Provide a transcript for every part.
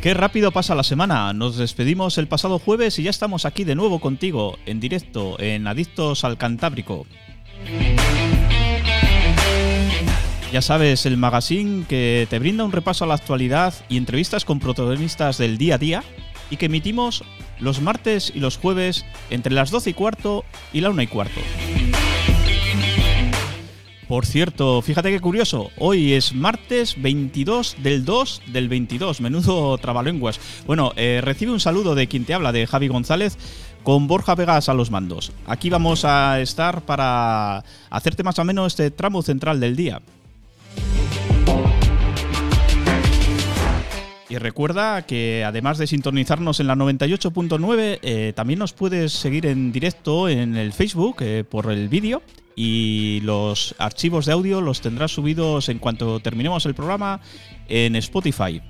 Qué rápido pasa la semana. Nos despedimos el pasado jueves y ya estamos aquí de nuevo contigo, en directo, en Adictos al Cantábrico. Ya sabes, el magazine que te brinda un repaso a la actualidad y entrevistas con protagonistas del día a día y que emitimos los martes y los jueves entre las 12 y cuarto y la 1 y cuarto. Por cierto, fíjate qué curioso, hoy es martes 22 del 2 del 22, menudo trabalenguas. Bueno, eh, recibe un saludo de quien te habla, de Javi González, con Borja Vegas a los mandos. Aquí vamos a estar para hacerte más o menos este tramo central del día. Y recuerda que además de sintonizarnos en la 98.9, eh, también nos puedes seguir en directo en el Facebook eh, por el vídeo y los archivos de audio los tendrás subidos en cuanto terminemos el programa en Spotify.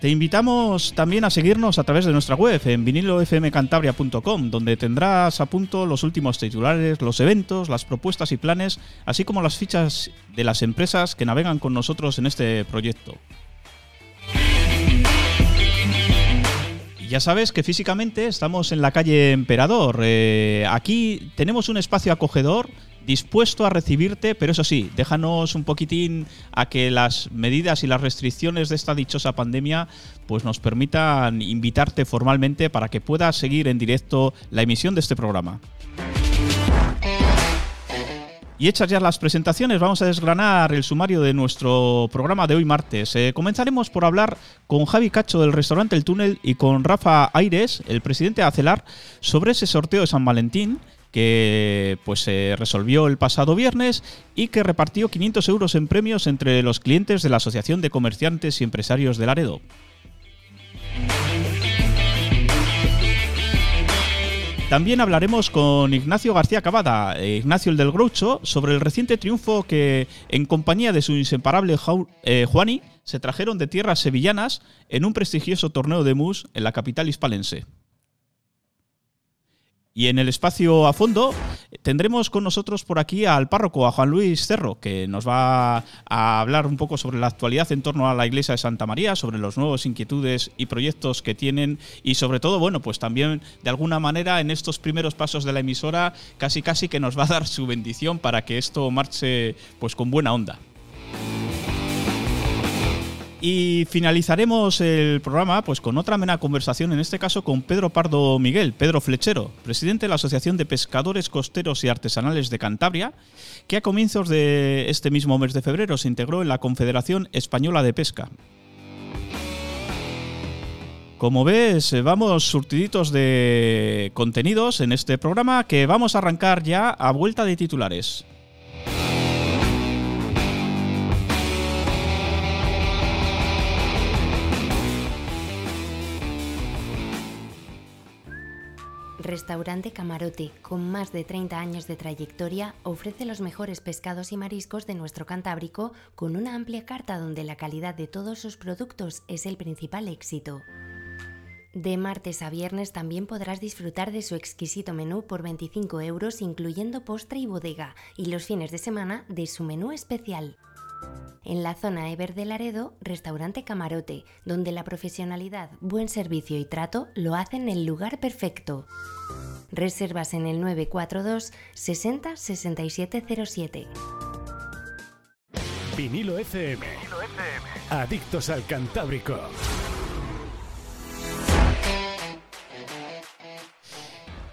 Te invitamos también a seguirnos a través de nuestra web en vinilofmcantabria.com, donde tendrás a punto los últimos titulares, los eventos, las propuestas y planes, así como las fichas de las empresas que navegan con nosotros en este proyecto. Ya sabes que físicamente estamos en la calle Emperador. Eh, aquí tenemos un espacio acogedor dispuesto a recibirte, pero eso sí, déjanos un poquitín a que las medidas y las restricciones de esta dichosa pandemia pues nos permitan invitarte formalmente para que puedas seguir en directo la emisión de este programa. Y hechas ya las presentaciones, vamos a desgranar el sumario de nuestro programa de hoy martes. Eh, comenzaremos por hablar con Javi Cacho del restaurante El Túnel y con Rafa Aires, el presidente de Acelar, sobre ese sorteo de San Valentín que pues se resolvió el pasado viernes y que repartió 500 euros en premios entre los clientes de la Asociación de Comerciantes y Empresarios de Laredo. También hablaremos con Ignacio García Cavada, eh, Ignacio el del Groucho, sobre el reciente triunfo que, en compañía de su inseparable eh, Juani, se trajeron de tierras sevillanas en un prestigioso torneo de mus en la capital hispalense. Y en el espacio a fondo tendremos con nosotros por aquí al párroco, a Juan Luis Cerro, que nos va a hablar un poco sobre la actualidad en torno a la iglesia de Santa María, sobre los nuevos inquietudes y proyectos que tienen y sobre todo, bueno, pues también de alguna manera en estos primeros pasos de la emisora casi casi que nos va a dar su bendición para que esto marche pues con buena onda. Y finalizaremos el programa pues con otra amena conversación, en este caso con Pedro Pardo Miguel, Pedro Flechero, presidente de la Asociación de Pescadores Costeros y Artesanales de Cantabria, que a comienzos de este mismo mes de febrero se integró en la Confederación Española de Pesca. Como ves, vamos surtiditos de contenidos en este programa que vamos a arrancar ya a vuelta de titulares. Restaurante Camarote, con más de 30 años de trayectoria, ofrece los mejores pescados y mariscos de nuestro Cantábrico con una amplia carta donde la calidad de todos sus productos es el principal éxito. De martes a viernes también podrás disfrutar de su exquisito menú por 25 euros incluyendo postre y bodega y los fines de semana de su menú especial. En la zona Ever de Laredo, restaurante Camarote, donde la profesionalidad, buen servicio y trato lo hacen el lugar perfecto. Reservas en el 942 60 6707. Vinilo FM. Adictos al Cantábrico.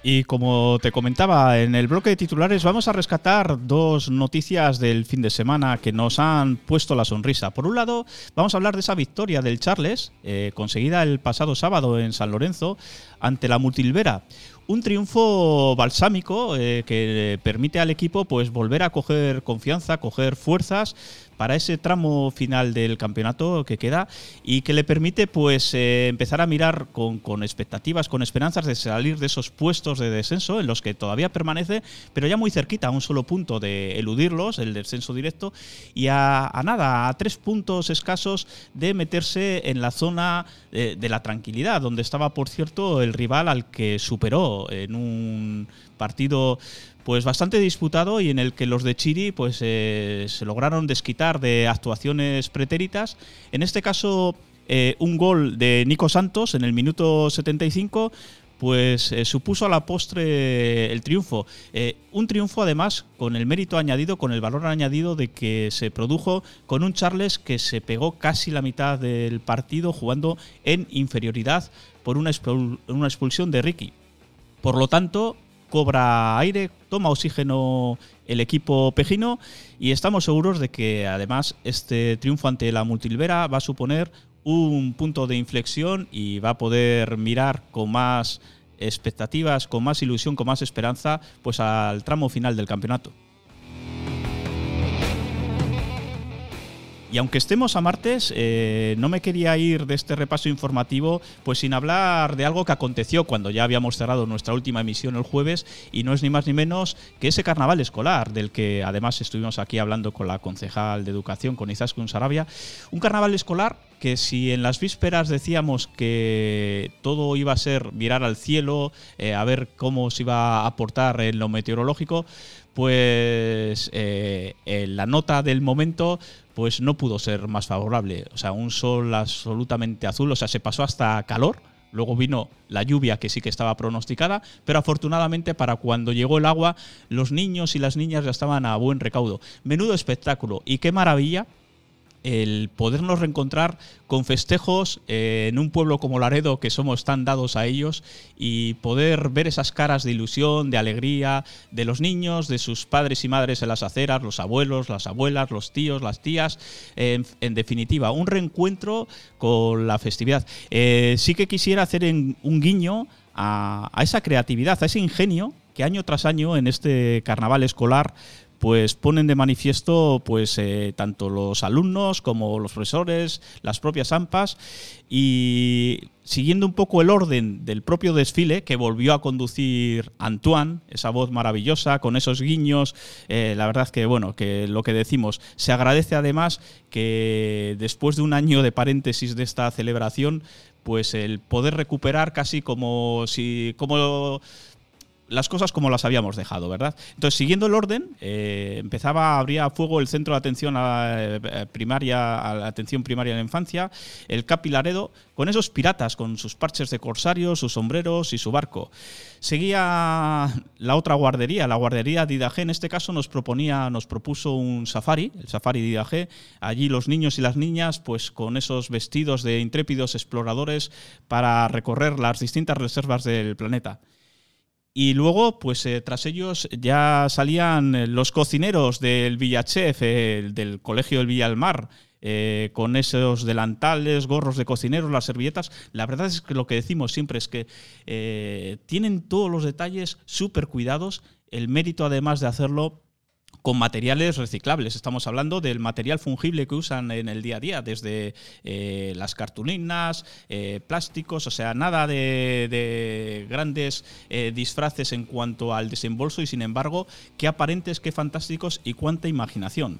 Y como te comentaba, en el bloque de titulares vamos a rescatar dos noticias del fin de semana que nos han puesto la sonrisa. Por un lado, vamos a hablar de esa victoria del Charles, eh, conseguida el pasado sábado en San Lorenzo ante la Multilvera. un triunfo balsámico eh, que permite al equipo pues volver a coger confianza, coger fuerzas para ese tramo final del campeonato que queda y que le permite pues eh, empezar a mirar con, expectativas, con esperanzas de salir de esos puestos de descenso en los que todavía permanece, pero ya muy cerquita, a un solo punto de eludirlos, el descenso directo, y a, nada, a tres puntos escasos de meterse en la zona de, de la tranquilidad, donde estaba, por cierto, el rival al que superó en un partido pues bastante disputado y en el que los de Chiri pues eh, se lograron desquitar de actuaciones pretéritas. En este caso, eh, un gol de Nico Santos en el minuto 75 pues eh, supuso a la postre el triunfo. un triunfo además con el mérito añadido, con el valor añadido de que se produjo con un Charles que se pegó casi la mitad del partido jugando en inferioridad por una, una expulsión de Ricky. Por lo tanto, cobra aire, toma oxígeno el equipo pejino y estamos seguros de que además este triunfo ante la Multilvera va a suponer un punto de inflexión y va a poder mirar con más expectativas, con más ilusión, con más esperanza, pues al tramo final del campeonato. Y aunque estemos a martes, eh, no me quería ir de este repaso informativo pues sin hablar de algo que aconteció cuando ya habíamos cerrado nuestra última emisión el jueves y no es ni más ni menos que ese carnaval escolar del que además estuvimos aquí hablando con la concejal de educación, con Izaskun Sarabia. Un carnaval escolar que si en las vísperas decíamos que todo iba a ser mirar al cielo, eh, a ver cómo se iba a aportar en lo meteorológico, pues eh, la nota del momento pues no pudo ser más favorable. O sea, un sol absolutamente azul, o sea, se pasó hasta calor. Luego vino la lluvia que sí que estaba pronosticada, pero afortunadamente para cuando llegó el agua, los niños y las niñas ya estaban a buen recaudo. Menudo espectáculo y qué maravilla el podernos reencontrar con festejos eh, en un pueblo como Laredo, que somos tan dados a ellos, y poder ver esas caras de ilusión, de alegría, de los niños, de sus padres y madres en las aceras, los abuelos, las abuelas, los tíos, las tías, en, definitiva, un reencuentro con la festividad. Eh, sí que quisiera hacer un guiño a esa creatividad, a ese ingenio que año tras año en este carnaval escolar pues ponen de manifiesto pues eh, tanto los alumnos como los profesores, las propias AMPAs. Y siguiendo un poco el orden del propio desfile que volvió a conducir Antoine, esa voz maravillosa con esos guiños, eh, la verdad que bueno, que lo que decimos, se agradece además que después de un año de paréntesis de esta celebración, pues el poder recuperar casi como si como las cosas como las habíamos dejado, ¿verdad? Entonces, siguiendo el orden, eh, empezaba, abría fuego el centro de atención eh, primaria, a la atención primaria en la infancia, el Capilaredo, con esos piratas, con sus parches de corsario, sus sombreros y su barco. Seguía la otra guardería, la guardería Didagé, en este caso nos proponía, nos propuso un safari, el safari Didagé. Allí los niños y las niñas, pues con esos vestidos de intrépidos exploradores para recorrer las distintas reservas del planeta. Y luego, pues eh, tras ellos ya salían eh, los cocineros del Villachef, del Colegio del Villalmar, eh, con esos delantales, gorros de cocineros, las servilletas. La verdad es que lo que decimos siempre es que tienen todos los detalles súper cuidados. El mérito, además de hacerlo, con materiales reciclables. Estamos hablando del material fungible que usan en el día a día, desde eh, las cartulinas, eh, plásticos, o sea, nada de, grandes eh, disfraces en cuanto al desembolso y sin embargo, qué aparentes, qué fantásticos y cuánta imaginación.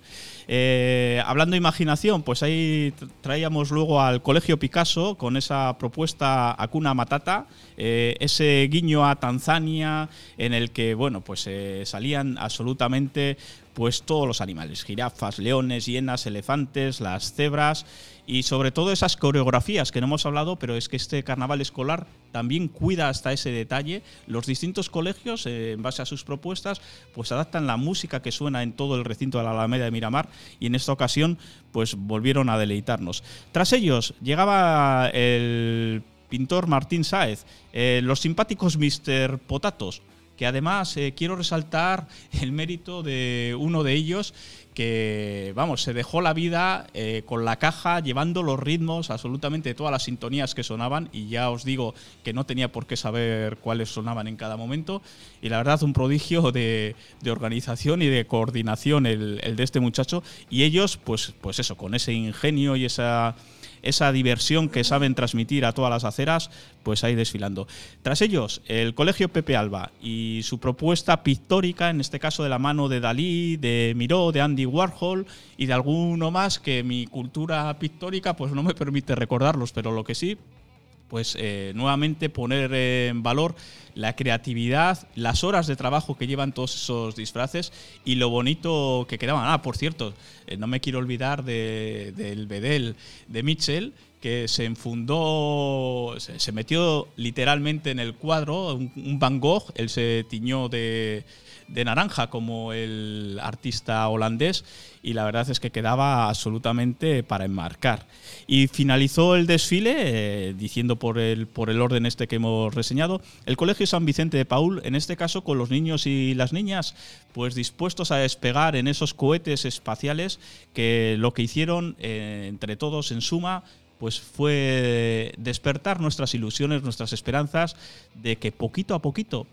hablando de imaginación, pues ahí traíamos luego al Colegio Picasso con esa propuesta Acuna Matata, ese guiño a Tanzania en el que, bueno, pues salían absolutamente pues todos los animales, jirafas, leones, hienas, elefantes, las cebras y sobre todo esas coreografías que no hemos hablado, pero es que este carnaval escolar también cuida hasta ese detalle. Los distintos colegios, eh, en base a sus propuestas, pues adaptan la música que suena en todo el recinto de la Alameda de Miramar y en esta ocasión pues volvieron a deleitarnos. Tras ellos llegaba el pintor Martín Sáez, eh, los simpáticos Mr. Potatos, que además eh, quiero resaltar el mérito de uno de ellos que, vamos, se dejó la vida eh, con la caja, llevando los ritmos absolutamente de todas las sintonías que sonaban, y ya os digo que no tenía por qué saber cuáles sonaban en cada momento, y la verdad un prodigio de, organización y de coordinación el, el, de este muchacho, y ellos, pues, pues eso, con ese ingenio y esa esa diversión que saben transmitir a todas las aceras, pues ahí desfilando. Tras ellos, el Colegio Pepe Alba y su propuesta pictórica, en este caso de la mano de Dalí, de Miró, de Andy Warhol y de alguno más que mi cultura pictórica pues no me permite recordarlos, pero lo que sí pues eh, nuevamente poner en valor la creatividad, las horas de trabajo que llevan todos esos disfraces y lo bonito que quedaban. Ah, por cierto, eh, no me quiero olvidar del Bedel de Mitchell, que se enfundó, se, metió literalmente en el cuadro, un Van Gogh, él se tiñó de, de naranja como el artista holandés y la verdad es que quedaba absolutamente para enmarcar. Y finalizó el desfile eh, diciendo por el, por el orden este que hemos reseñado, el Colegio San Vicente de Paul, en este caso con los niños y las niñas, pues dispuestos a despegar en esos cohetes espaciales que lo que hicieron eh, entre todos en suma pues fue despertar nuestras ilusiones, nuestras esperanzas de que poquito a poquito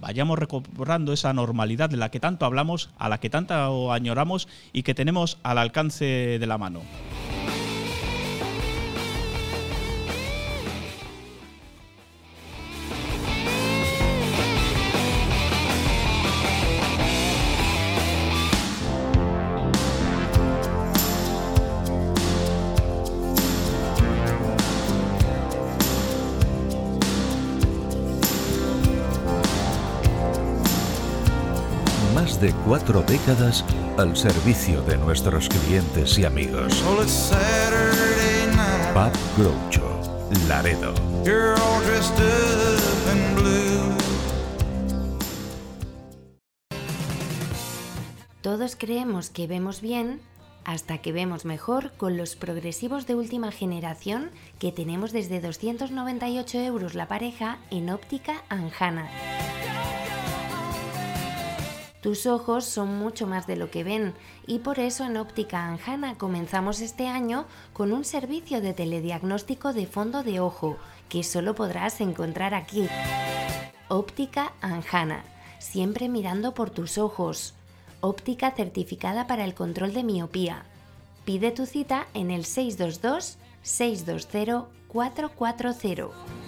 vayamos recobrando esa normalidad de la que tanto hablamos, a la que tanto añoramos y que tenemos al alcance de la mano. Cuatro décadas al servicio de nuestros clientes y amigos. Pub Groucho, Laredo. Todos creemos que vemos bien hasta que vemos mejor con los progresivos de última generación que tenemos desde 298 euros la pareja en óptica Anjana. Tus ojos son mucho más de lo que ven y por eso en Óptica Anjana comenzamos este año con un servicio de telediagnóstico de fondo de ojo que solo podrás encontrar aquí. Óptica Anjana, siempre mirando por tus ojos. Óptica certificada para el control de miopía. Pide tu cita en el 622 620 440.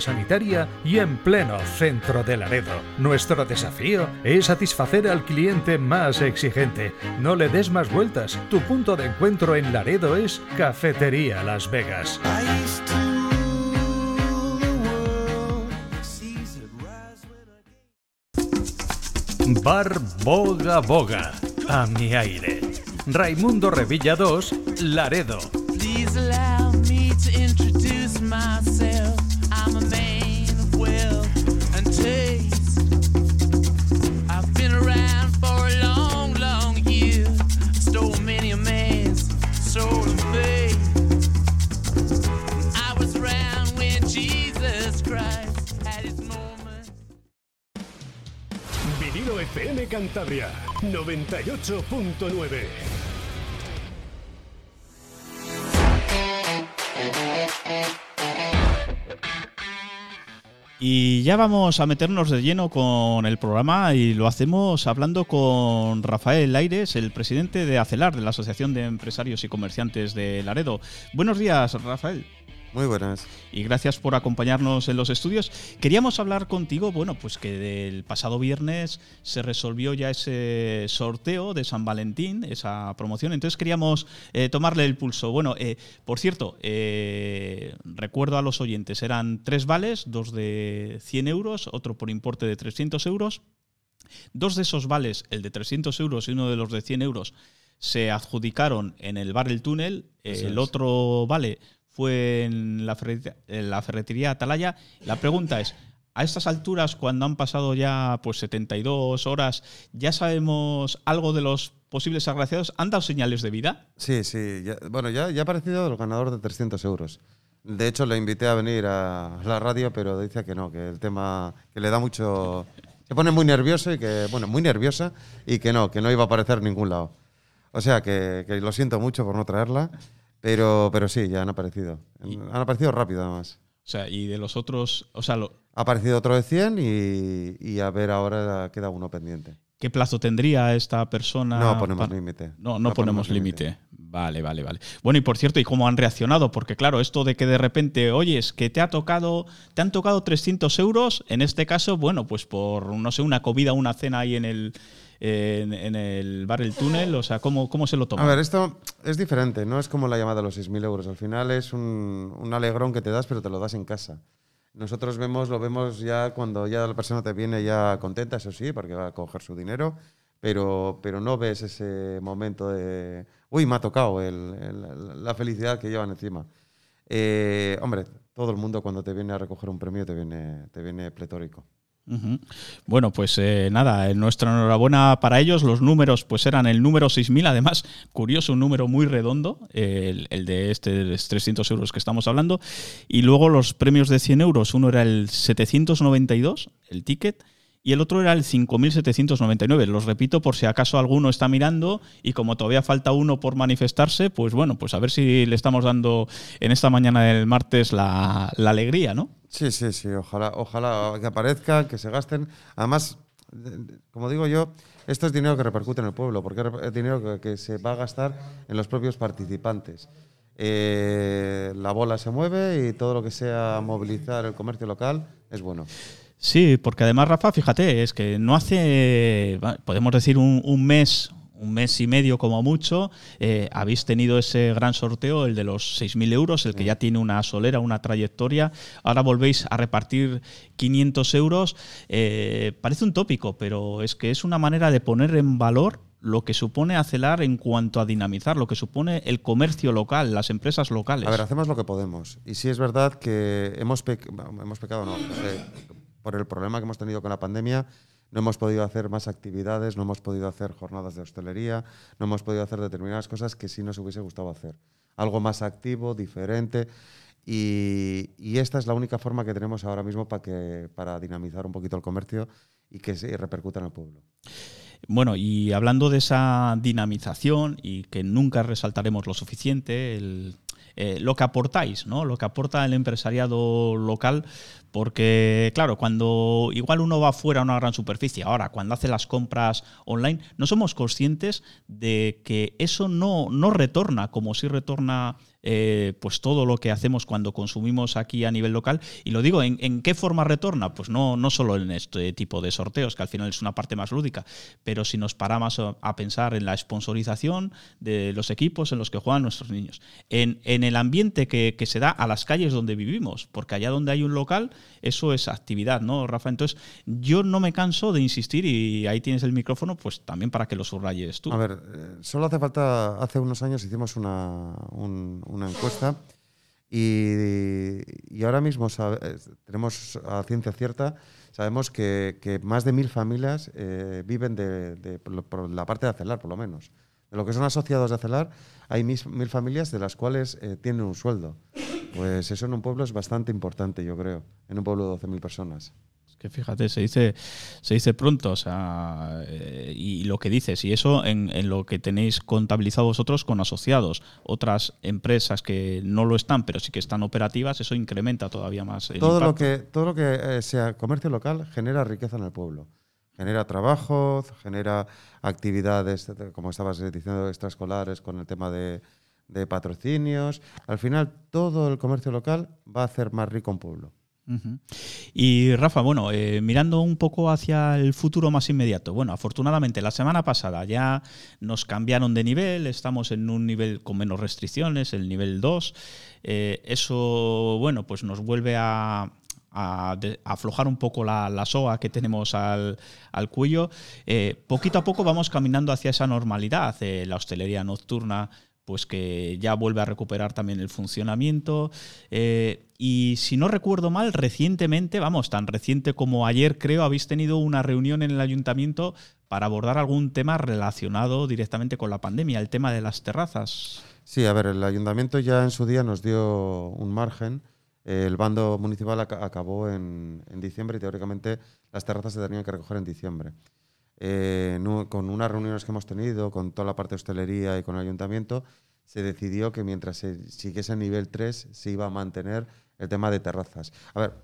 sanitaria y en pleno centro de Laredo. Nuestro desafío es satisfacer al cliente más exigente. No le des más vueltas. Tu punto de encuentro en Laredo es Cafetería Las Vegas. Bar Boga Boga. A mi aire. Raimundo Revilla 2, Laredo. FM Cantabria 98.9. Y ya vamos a meternos de lleno con el programa y lo hacemos hablando con Rafael Aires, el presidente de ACELAR, de la Asociación de Empresarios y Comerciantes de Laredo. Buenos días, Rafael. Muy buenas. Y gracias por acompañarnos en los estudios. Queríamos hablar contigo, bueno, pues que del pasado viernes se resolvió ya ese sorteo de San Valentín, esa promoción. Entonces queríamos eh, tomarle el pulso. Bueno, eh, por cierto, eh, recuerdo a los oyentes, eran tres vales, dos de 100 euros, otro por importe de 300 euros. Dos de esos vales, el de 300 euros y uno de los de 100 euros, se adjudicaron en el bar El Túnel. el otro vale fue en la, ferretería, Atalaya. La pregunta es, a estas alturas, cuando han pasado ya pues 72 horas, ¿ya sabemos algo de los posibles agraciados? ¿Han dado señales de vida? Sí, sí. bueno, ya, ya ha aparecido el ganador de 300 euros. De hecho, le invité a venir a la radio, pero dice que no, que el tema, que le da mucho... Se pone muy nervioso y que, bueno, muy nerviosa y que no, que no iba a aparecer en ningún lado. O sea, que, que lo siento mucho por no traerla pero, pero sí, ya han aparecido. han aparecido rápido, además. O sea, y de los otros. O sea, Ha aparecido otro de 100 y, a ver, ahora queda uno pendiente. ¿Qué plazo tendría esta persona? No ponemos límite. No, no, ponemos, límite. Vale, vale, vale. Bueno, y por cierto, ¿y cómo han reaccionado? Porque claro, esto de que de repente, oyes, que te ha tocado, te han tocado 300 euros, en este caso, bueno, pues por, no sé, una comida, una cena ahí en el, en, el bar El Túnel? O sea, ¿cómo, ¿cómo se lo toma? A ver, esto es diferente, no es como la llamada a los 6.000 euros. Al final es un, alegrón que te das, pero te lo das en casa. Nosotros vemos, lo vemos ya cuando ya la persona te viene ya contenta, eso sí, porque va a coger su dinero, pero, pero no ves ese momento de, uy, me ha tocado el, la felicidad que llevan encima. Eh, hombre, todo el mundo cuando te viene a recoger un premio te viene, te viene pletórico. Bueno, pues eh, nada, nuestra enhorabuena para ellos. Los números pues eran el número 6.000, además, curioso, un número muy redondo, el, de este de 300 euros que estamos hablando. Y luego los premios de 100 euros, uno era el 792, el ticket, y el otro era el 5.799. Los repito por si acaso alguno está mirando y como todavía falta uno por manifestarse, pues bueno, pues a ver si le estamos dando en esta mañana del martes la, alegría, ¿no? Sí, sí, sí, ojalá, ojalá que aparezca, que se gasten. Además, como digo yo, esto es dinero que repercute en el pueblo, porque es dinero que, se va a gastar en los propios participantes. Eh, la bola se mueve y todo lo que sea movilizar el comercio local es bueno. Sí, porque además, Rafa, fíjate, es que no hace, podemos decir, un mes, un mes y medio como mucho, eh, habéis tenido ese gran sorteo, el de los 6.000 euros, el que ya tiene una solera, una trayectoria. Ahora volvéis a repartir 500 euros. Eh, parece un tópico, pero es que es una manera de poner en valor lo que supone Acelar en cuanto a dinamizar, lo que supone el comercio local, las empresas locales. A ver, hacemos lo que podemos. Y sí es verdad que hemos, hemos pecado, no, eh, por el problema que hemos tenido con la pandemia, no hemos podido hacer más actividades, no hemos podido hacer jornadas de hostelería, no hemos podido hacer determinadas cosas que sí nos hubiese gustado hacer. Algo más activo, diferente. Y, esta es la única forma que tenemos ahora mismo para, que, para dinamizar un poquito el comercio y que se repercuta en el pueblo. Bueno, y hablando de esa dinamización y que nunca resaltaremos lo suficiente, el eh, lo que aportáis, ¿no? Lo que aporta el empresariado local, porque, claro, cuando igual uno va fuera a una gran superficie, ahora, cuando hace las compras online, no somos conscientes de que eso no, no retorna como si retorna eh, pues todo lo que hacemos cuando consumimos aquí a nivel local. Y lo digo, ¿en, qué forma retorna? Pues no, no solo en este tipo de sorteos, que al final es una parte más lúdica, pero si nos paramos a, pensar en la sponsorización de los equipos en los que juegan nuestros niños, en, el ambiente que, se da a las calles donde vivimos, porque allá donde hay un local, eso es actividad, ¿no, Rafa? Entonces, yo no me canso de insistir y ahí tienes el micrófono, pues también para que lo subrayes tú. A ver, eh, solo hace falta, hace unos años hicimos una, un, una encuesta y, ahora mismo eh, tenemos a ciencia cierta, sabemos que, más de mil familias eh, viven de, por la parte de Acelar, por lo menos. De lo que son asociados de Acelar, hay mil, familias de las cuales eh, tienen un sueldo. Pues eso en un pueblo es bastante importante, yo creo, en un pueblo de 12.000 personas que fíjate, se dice, se dice pronto, o sea, eh, y lo que dices, y eso en, lo que tenéis contabilizado vosotros con asociados, otras empresas que no lo están, pero sí que están operativas, eso incrementa todavía más. El todo lo que todo lo que eh, sea comercio local genera riqueza en el pueblo, genera trabajo, genera actividades, como estabas diciendo, extraescolares con el tema de de patrocinios. Al final, todo el comercio local va a hacer más rico un pueblo. Y Rafa, bueno, eh, mirando un poco hacia el futuro más inmediato. Bueno, afortunadamente la semana pasada ya nos cambiaron de nivel, estamos en un nivel con menos restricciones, el nivel 2. Eh, eso, bueno, pues nos vuelve a, a aflojar un poco la, la soga que tenemos al, al cuello. Eh, poquito a poco vamos caminando hacia esa normalidad. La hostelería nocturna pues que ya vuelve a recuperar también el funcionamiento. Eh, y si no recuerdo mal, recientemente, vamos, tan reciente como ayer creo, habéis tenido una reunión en el ayuntamiento para abordar algún tema relacionado directamente con la pandemia, el tema de las terrazas. Sí, a ver, el ayuntamiento ya en su día nos dio un margen. El bando municipal aca- acabó en, en diciembre y teóricamente las terrazas se tenían que recoger en diciembre. Eh, con unas reuniones que hemos tenido con toda la parte de hostelería y con el ayuntamiento, se decidió que mientras se siguiese en nivel 3 se iba a mantener el tema de terrazas. A ver,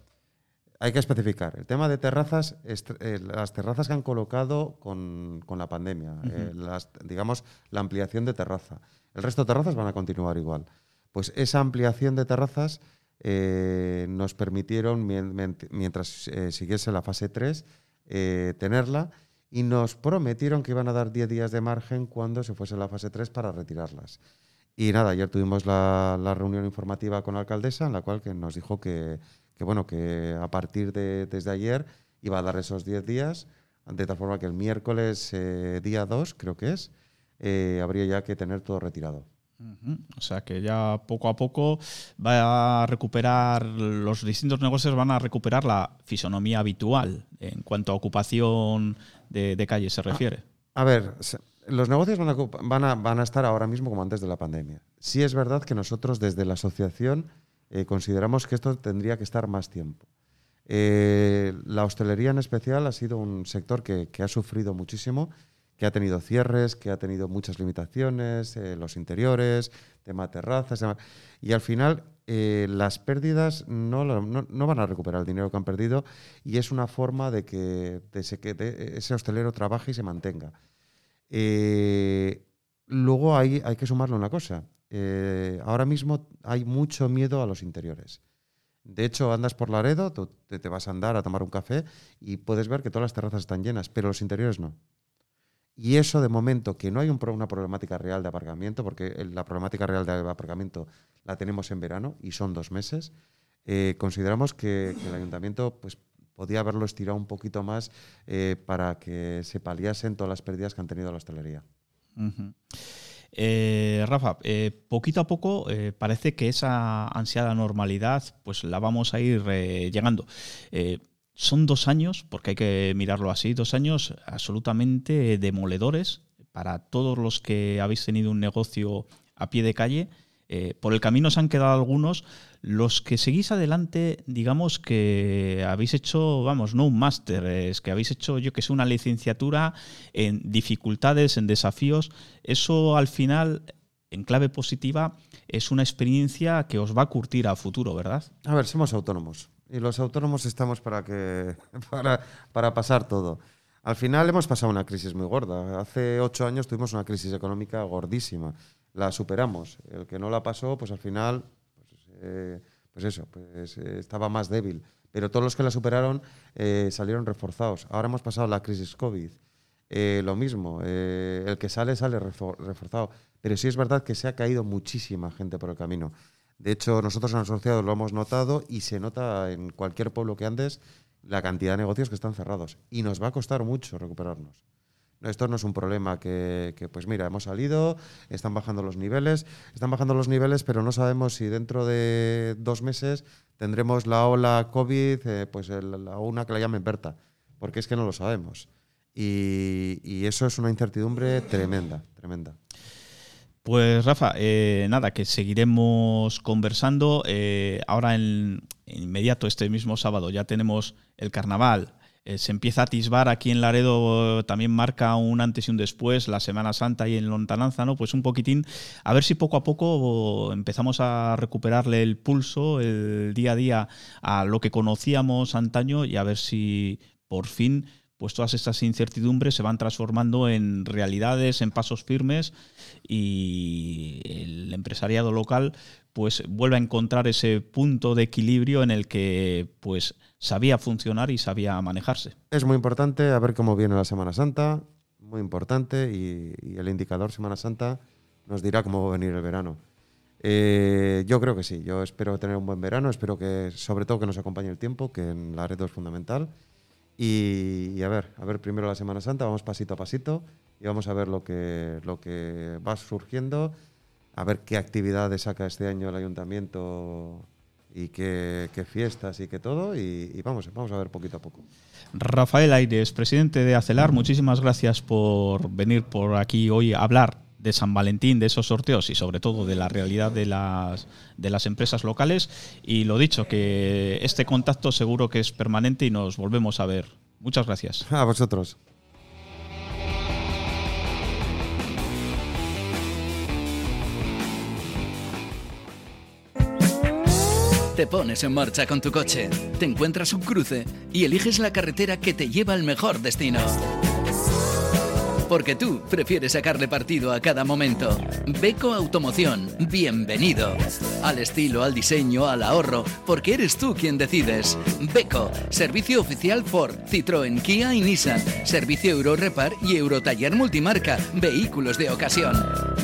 hay que especificar. El tema de terrazas, eh, las terrazas que han colocado con, con la pandemia, eh, las, digamos, la ampliación de terraza. El resto de terrazas van a continuar igual. Pues esa ampliación de terrazas eh, nos permitieron, mien- mient- mientras siguiese la fase 3, eh, tenerla y nos prometieron que iban a dar 10 días de margen cuando se fuese la fase 3 para retirarlas. Y nada, ayer tuvimos la, la reunión informativa con la alcaldesa en la cual que nos dijo que, que, bueno, que a partir de desde ayer iba a dar esos 10 días, de tal forma que el miércoles eh, día 2, creo que es, eh, habría ya que tener todo retirado. O sea que ya poco a poco va a recuperar, los distintos negocios van a recuperar la fisonomía habitual en cuanto a ocupación de, de calle se refiere. A ver, los negocios van a, van, a, van a estar ahora mismo como antes de la pandemia. Sí es verdad que nosotros desde la asociación eh, consideramos que esto tendría que estar más tiempo. Eh, la hostelería en especial ha sido un sector que, que ha sufrido muchísimo, que ha tenido cierres, que ha tenido muchas limitaciones, eh, los interiores, tema terrazas, y al final eh, las pérdidas no, no- no van a recuperar el dinero que han perdido y es una forma de que, de se- que ese hostelero trabaje y se mantenga. Eh, luego hay, hay que sumarle una cosa. Eh, ahora mismo hay mucho miedo a los interiores. De hecho, andas por Laredo, tú te, te vas a andar a tomar un café y puedes ver que todas las terrazas están llenas, pero los interiores no. Y eso, de momento, que no hay una problemática real de aparcamiento, porque la problemática real de aparcamiento la tenemos en verano y son dos meses, eh, consideramos que, el ayuntamiento pues, podía haberlo estirado un poquito más eh, para que se paliasen todas las pérdidas que han tenido la hostelería. Eh, Rafa, poquito a poco parece que esa ansiada normalidad pues la vamos a ir llegando. Son dos años, porque hay que mirarlo así, dos años absolutamente demoledores para todos los que habéis tenido un negocio a pie de calle. Eh, por el camino se han quedado algunos. Los que seguís adelante, digamos que habéis hecho, vamos, no un máster, es que habéis hecho, yo que sé, una licenciatura en dificultades, en desafíos. Eso al final, en clave positiva, es una experiencia que os va a curtir a futuro, ¿verdad? A ver, somos autónomos y los autónomos estamos para que para, para pasar todo. Al final hemos pasado una crisis muy gorda. Hace ocho años tuvimos una crisis económica gordísima. La superamos. El que no la pasó, pues al final, pues, eh, pues eso, pues eh, estaba más débil. Pero todos los que la superaron eh, salieron reforzados. Ahora hemos pasado la crisis COVID. Lo mismo, el que sale sale refo- reforzado. Pero sí es verdad que se ha caído muchísima gente por el camino. De hecho, nosotros en asociados lo hemos notado y se nota en cualquier pueblo que andes la cantidad de negocios que están cerrados. Y nos va a costar mucho recuperarnos. No, esto no es un problema que, pues mira, hemos salido, están bajando los niveles, están bajando los niveles, pero no sabemos si dentro de dos meses tendremos la ola COVID, eh, pues la una que la llamen Berta, porque es que no lo sabemos. Y eso es una incertidumbre tremenda, tremenda. Pues Rafa, eh, nada, que seguiremos conversando. Eh, ahora en, inmediato, este mismo sábado, ya tenemos el carnaval. Eh, se empieza a atisbar aquí en Laredo, también marca un antes y un después, la Semana Santa y en Lontananza, ¿no? Pues un poquitín, a ver si poco a poco empezamos a recuperarle el pulso, el día a día a lo que conocíamos antaño y a ver si por fin pues todas estas incertidumbres se van transformando en realidades, en pasos firmes y el empresariado local pues vuelve a encontrar ese punto de equilibrio en el que pues sabía funcionar y sabía manejarse. Es muy importante a ver cómo viene la Semana Santa, muy importante, y, y el indicador Semana Santa nos dirá cómo va a venir el verano. Eh, yo creo que sí, yo espero tener un buen verano, espero que sobre todo que nos acompañe el tiempo, que en la red es fundamental. Y, a ver, a ver primero la Semana Santa, vamos pasito a pasito y vamos a ver lo que, lo que va surgiendo, a ver qué actividades saca este año el ayuntamiento y qué, fiestas y qué todo, y, y vamos, vamos a ver poquito a poco. Rafael Aires, presidente de Acelar, muchísimas gracias por venir por aquí hoy a hablar de San Valentín, de esos sorteos y sobre todo de la realidad de las, de las empresas locales. Y lo dicho, que este contacto seguro que es permanente y nos volvemos a ver. Muchas gracias. A vosotros. Te pones en marcha con tu coche, te encuentras un cruce y eliges la carretera que te lleva al mejor destino. Porque tú prefieres sacarle partido a cada momento. Beco Automoción, bienvenido. Al estilo, al diseño, al ahorro, porque eres tú quien decides. Beco, servicio oficial Ford, Citroën, Kia y Nissan. Servicio Euro Repar y Eurotaller Multimarca, vehículos de ocasión.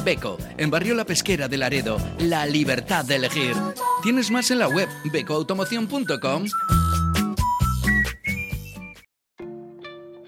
Beco, en Barrio La Pesquera de Laredo, la libertad de elegir. Tienes más en la web becoautomoción.com.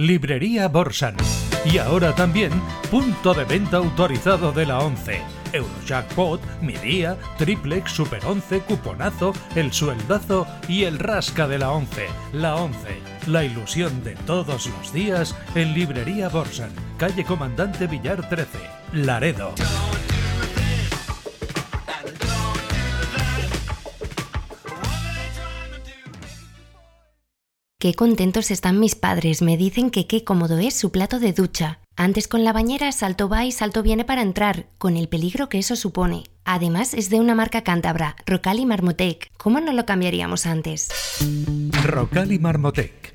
Librería Borsan. Y ahora también punto de venta autorizado de la 11. Eurojackpot, Mi Día, Triplex, Super 11, Cuponazo, El Sueldazo y el Rasca de la 11. La 11. La ilusión de todos los días en Librería Borsan. Calle Comandante Villar 13. Laredo. Qué contentos están mis padres, me dicen que qué cómodo es su plato de ducha. Antes con la bañera salto va y salto viene para entrar, con el peligro que eso supone. Además es de una marca cántabra, Rocal y Marmotec. ¿Cómo no lo cambiaríamos antes? Rocal y Marmotec.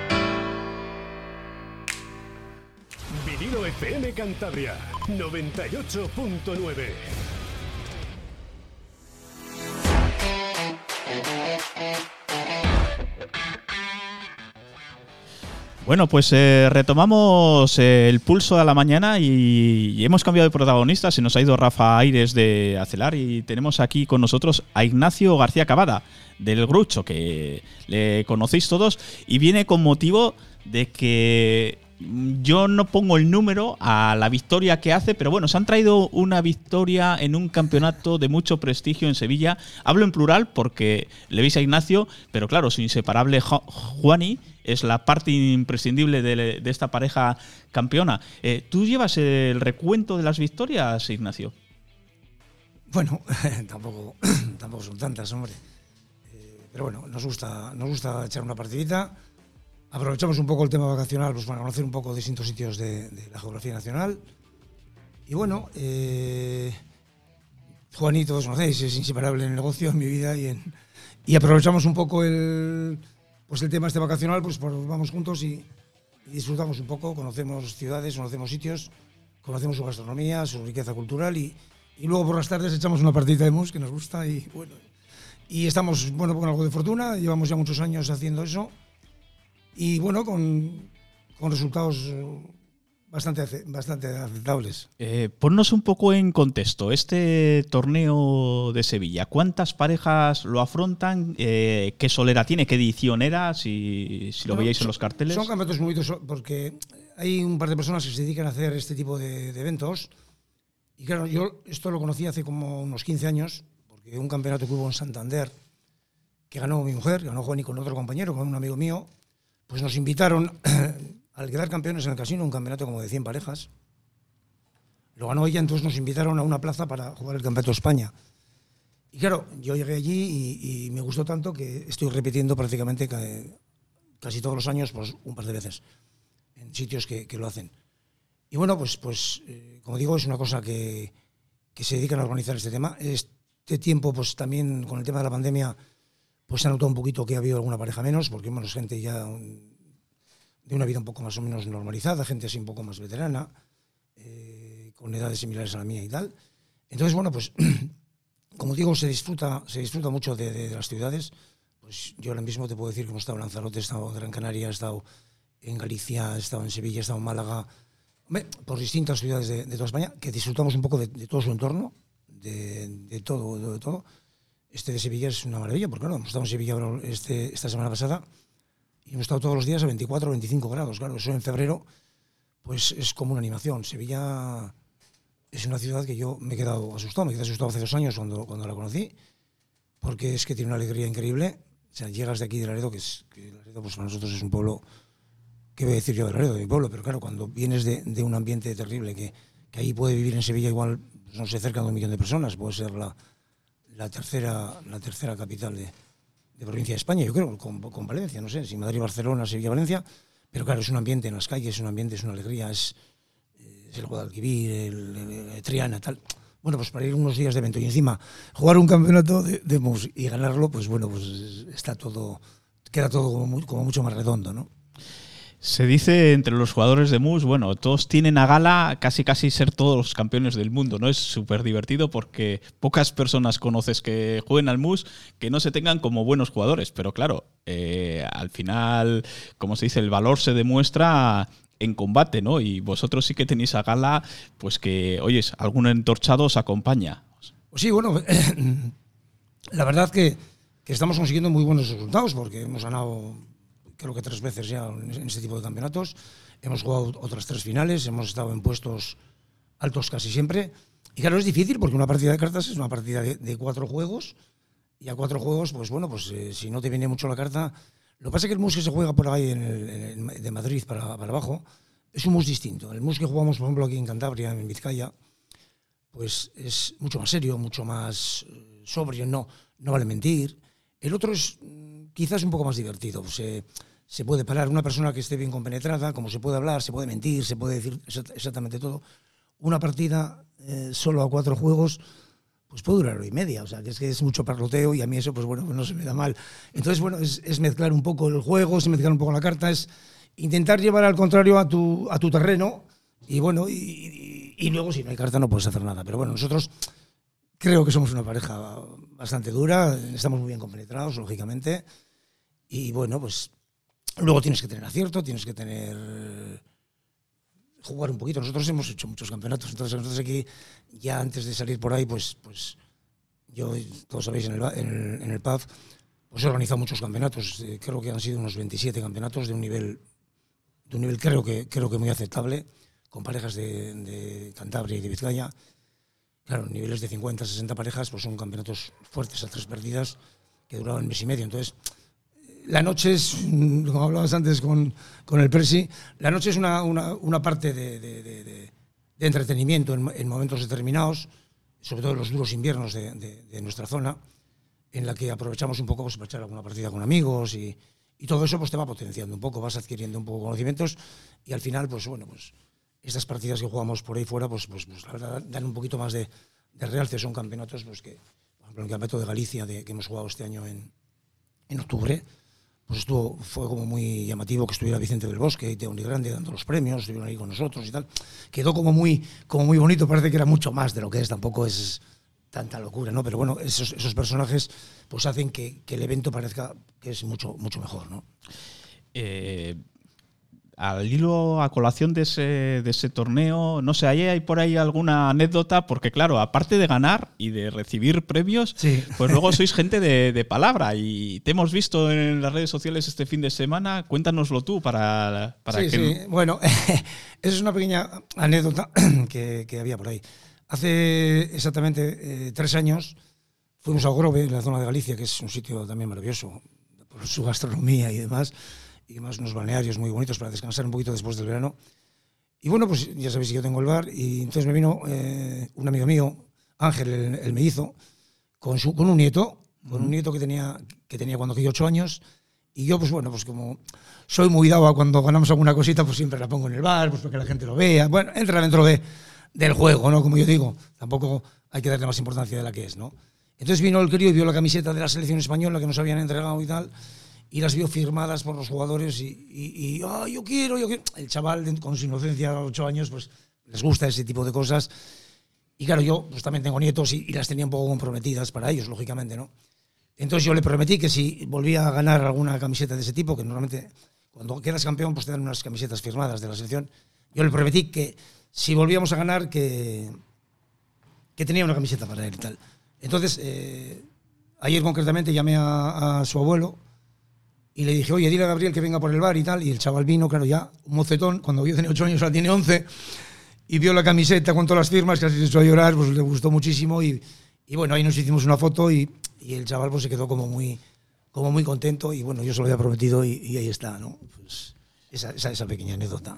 FM Cantabria 98.9. Bueno, pues eh, retomamos eh, el pulso de la mañana y, y hemos cambiado de protagonista. Se nos ha ido Rafa Aires de Acelar y tenemos aquí con nosotros a Ignacio García Cavada del Grucho, que le conocéis todos y viene con motivo de que yo no pongo el número a la victoria que hace, pero bueno, se han traído una victoria en un campeonato de mucho prestigio en Sevilla. Hablo en plural porque le veis a Ignacio, pero claro, su inseparable Juani es la parte imprescindible de, de esta pareja campeona. Eh, ¿Tú llevas el recuento de las victorias, Ignacio? Bueno, tampoco, tampoco son tantas, hombre. Eh, pero bueno, nos gusta, nos gusta echar una partidita. Aprovechamos un poco el tema vacacional pues, para conocer un poco distintos sitios de, la geografía nacional. Y bueno, eh, Juaní, todos conocéis, es inseparable en el negocio, en mi vida. Y, en, y aprovechamos un poco el, pues el tema este vacacional, pues, vamos juntos y, disfrutamos un poco, conocemos ciudades, conocemos sitios, conocemos su gastronomía, su riqueza cultural y, luego por las tardes echamos una partidita de mus que nos gusta y bueno. Y estamos, bueno, con algo de fortuna, llevamos ya muchos años haciendo eso y bueno, con, con resultados eh, bastante, bastante aceptables. Eh, ponnos un poco en contexto. Este torneo de Sevilla, ¿cuántas parejas lo afrontan? Eh, ¿Qué solera tiene? ¿Qué edición era? Si, si lo Bueno, veíais en los carteles. Son campeonatos muy bonitos porque hay un par de personas que se dedican a hacer este tipo de, de eventos. Y claro, yo esto lo conocí hace como unos 15 años, porque un campeonato que hubo en Santander, que ganó mi mujer, ganó Juan y con otro compañero, con un amigo mío, pues nos invitaron, al quedar campeones en el casino, un campeonato como de 100 parejas. Lo ganó ella, entonces nos invitaron a una plaza para jugar el Campeonato de España. Y claro, yo llegué allí y, me gustó tanto que estoy repitiendo prácticamente ca- casi todos los años, pues un par de veces, en sitios que, que lo hacen. Y bueno, pues, pues eh, como digo, es una cosa que, que se dedican a organizar este tema. Este tiempo, pues también con el tema de la pandemia, pues se ha notado un poquito que ha habido alguna pareja menos, porque menos gente ya de una vida un poco más o menos normalizada, gente así un poco más veterana, eh, con edades similares a la mía y tal. Entonces, bueno, pues como digo, se disfruta, se disfruta mucho de, de- de las ciudades. Pues yo ahora mismo te puedo decir que hemos estado en Lanzarote, he estado en Gran Canaria, he estado en Galicia, he estado en Sevilla, he estado en Málaga, por distintas ciudades de, de toda España, que disfrutamos un poco de, todo su entorno, de todo, de, todo. Este de Sevilla es una maravilla, porque claro, hemos estado en Sevilla este, esta semana pasada y hemos estado todos los días a 24 o 25 grados. Claro, eso en febrero, pues es como una animación. Sevilla es una ciudad que yo me he quedado asustado, me quedé asustado hace dos años cuando, cuando la conocí, porque es que tiene una alegría increíble. O sea, llegas de aquí de Laredo, que, es, que Laredo pues para nosotros es un pueblo, ¿qué voy a decir yo de Laredo, de mi pueblo? Pero claro, cuando vienes de, de un ambiente terrible, que, que ahí puede vivir en Sevilla igual, pues, no sé, cerca de un millón de personas, puede ser la, la, tercera, la tercera capital de, de provincia de España, yo creo, con, con Valencia, no sé, si Madrid, Barcelona, Sevilla, Valencia, pero claro, es un ambiente en las calles, es un ambiente, es una alegría, es, el Guadalquivir, el, el- el Triana, tal. Bueno, pues para ir unos días de evento y encima jugar un campeonato de, de mus y ganarlo, pues bueno, pues está todo, queda todo como, como mucho más redondo, ¿no? Se dice entre los jugadores de MUS, bueno, todos tienen a gala casi casi ser todos los campeones del mundo, ¿no? Es súper divertido porque pocas personas conoces que jueguen al MUS que no se tengan como buenos jugadores, pero claro, eh, al final, como se dice, el valor se demuestra en combate, ¿no? Y vosotros sí que tenéis a gala, pues que, oyes, algún entorchado os acompaña. Sí, bueno, la verdad que, que estamos consiguiendo muy buenos resultados porque hemos ganado creo que tres veces ya en este tipo de campeonatos. Hemos jugado otras tres finales, hemos estado en puestos altos casi siempre. Y claro, es difícil porque una partida de cartas es una partida de, de cuatro juegos. Y a cuatro juegos, pues bueno, pues eh, si no te viene mucho la carta. Lo que pasa es que el mus que se juega por ahí en el- en el- de Madrid para, para abajo es un mus distinto. El mus que jugamos, por ejemplo, aquí en Cantabria, en Vizcaya, pues es mucho más serio, mucho más eh, sobrio, no, no vale mentir. El otro es mm, quizás un poco más divertido. Se, se puede parar una persona que esté bien compenetrada, como se puede hablar, se puede mentir, se puede decir exact- exactamente todo. Una partida eh, solo a cuatro juegos, pues puede durar hora y media. O sea, que es que es mucho parloteo y a mí eso, pues bueno, no se me da mal. Entonces, bueno, es, mezclar un poco el juego, es mezclar un poco la carta, es intentar llevar al contrario a tu, a tu terreno y bueno, y- y luego si no hay carta no puedes hacer nada. Pero bueno, nosotros creo que somos una pareja bastante dura, estamos muy bien compenetrados, lógicamente. Y bueno, pues luego tienes que tener acierto, tienes que tener jugar un poquito. Nosotros hemos hecho muchos campeonatos, entonces nosotros aquí ya antes de salir por ahí, pues, pues yo, todos sabéis, en el, en el, en el PAF, pues he organizado muchos campeonatos. eh, creo que han sido unos 27 campeonatos de un nivel, de un nivel creo que, creo que muy aceptable, con parejas de, de Cantabria y de Vizcaya. Claro, niveles de 50, 60 parejas, pues son campeonatos fuertes a tres perdidas que duraban mes y medio. Entonces, la noche es, mm, como hablabas antes con, con el Presi, la noche es una, una, una parte de, entretenimiento en, en momentos determinados, sobre todo en los duros inviernos de, nuestra zona, en la que aprovechamos un poco pues, para echar alguna partida con amigos y, y todo eso pues te va potenciando un poco, vas adquiriendo un poco conocimientos y al final, pues bueno, pues estas partidas que jugamos por ahí fuera, pues, pues, pues la verdad dan un poquito más de, realce, son campeonatos pues que, por ejemplo, el campeonato de Galicia que hemos jugado este año en, en octubre, pues estuvo, fue como muy llamativo que estuviera Vicente del Bosque y Teo Grande dando los premios, estuvieron ahí con nosotros y tal. Quedó como muy, como muy bonito, parece que era mucho más de lo que es, tampoco es tanta locura, ¿no? Pero bueno, esos, esos personajes pues hacen que, el evento parezca que es mucho, mucho mejor, ¿no? Eh, al hilo, a colación de ese, de ese torneo, no sé, ¿hay, ¿hay por ahí alguna anécdota? Porque claro, aparte de ganar y de recibir premios, Sí. pues luego sois gente de, de palabra y te hemos visto en las redes sociales este fin de semana. Cuéntanoslo tú para, para sí, que... sí. Bueno, esa es una pequeña anécdota que, que había por ahí. Hace exactamente eh, tres años fuimos a Grove, en la zona de Galicia, que es un sitio también maravilloso por su gastronomía y demás, y además unos balnearios muy bonitos para descansar un poquito después del verano. Y bueno, pues ya sabéis que yo tengo el bar, y entonces me vino eh, un amigo mío, Ángel, el, el mellizo, con, su, con un nieto, con un nieto que tenía, que tenía cuando tenía ocho años, y yo, pues bueno, pues como soy muy dado a cuando ganamos alguna cosita, pues siempre la pongo en el bar, pues para que la gente lo vea. Bueno, entra dentro de, del juego, ¿no? Como yo digo, tampoco hay que darle más importancia de la que es, ¿no? Entonces vino el crío y vio la camiseta de la selección española que nos habían entregado y tal, y las vio firmadas por los jugadores y, y, y, "Ah, yo quiero, yo quiero. El chaval, con su inocencia a ocho años, pues les gusta ese tipo de cosas. Y claro, yo pues también tengo nietos y, y las tenía un poco comprometidas para ellos, lógicamente, ¿no? Entonces yo le prometí que si volvía a ganar alguna camiseta de ese tipo, que normalmente cuando quedas campeón pues te dan unas camisetas firmadas de la selección, yo le prometí que si volvíamos a ganar que, que tenía una camiseta para él y tal. Entonces, eh, ayer concretamente llamé a, a su abuelo y le dije, oye, dile a Gabriel que venga por el bar y tal, y el chaval vino, claro, ya un mocetón, cuando yo tenía 8 años, ahora tiene 11, y vio la camiseta con todas las firmas, casi se echó a llorar, pues le gustó muchísimo. Y, bueno, ahí nos hicimos una foto y, y el chaval pues se quedó como muy, como muy contento. Y bueno, yo se lo había prometido y, ahí está, ¿no? Pues esa, esa pequeña anécdota.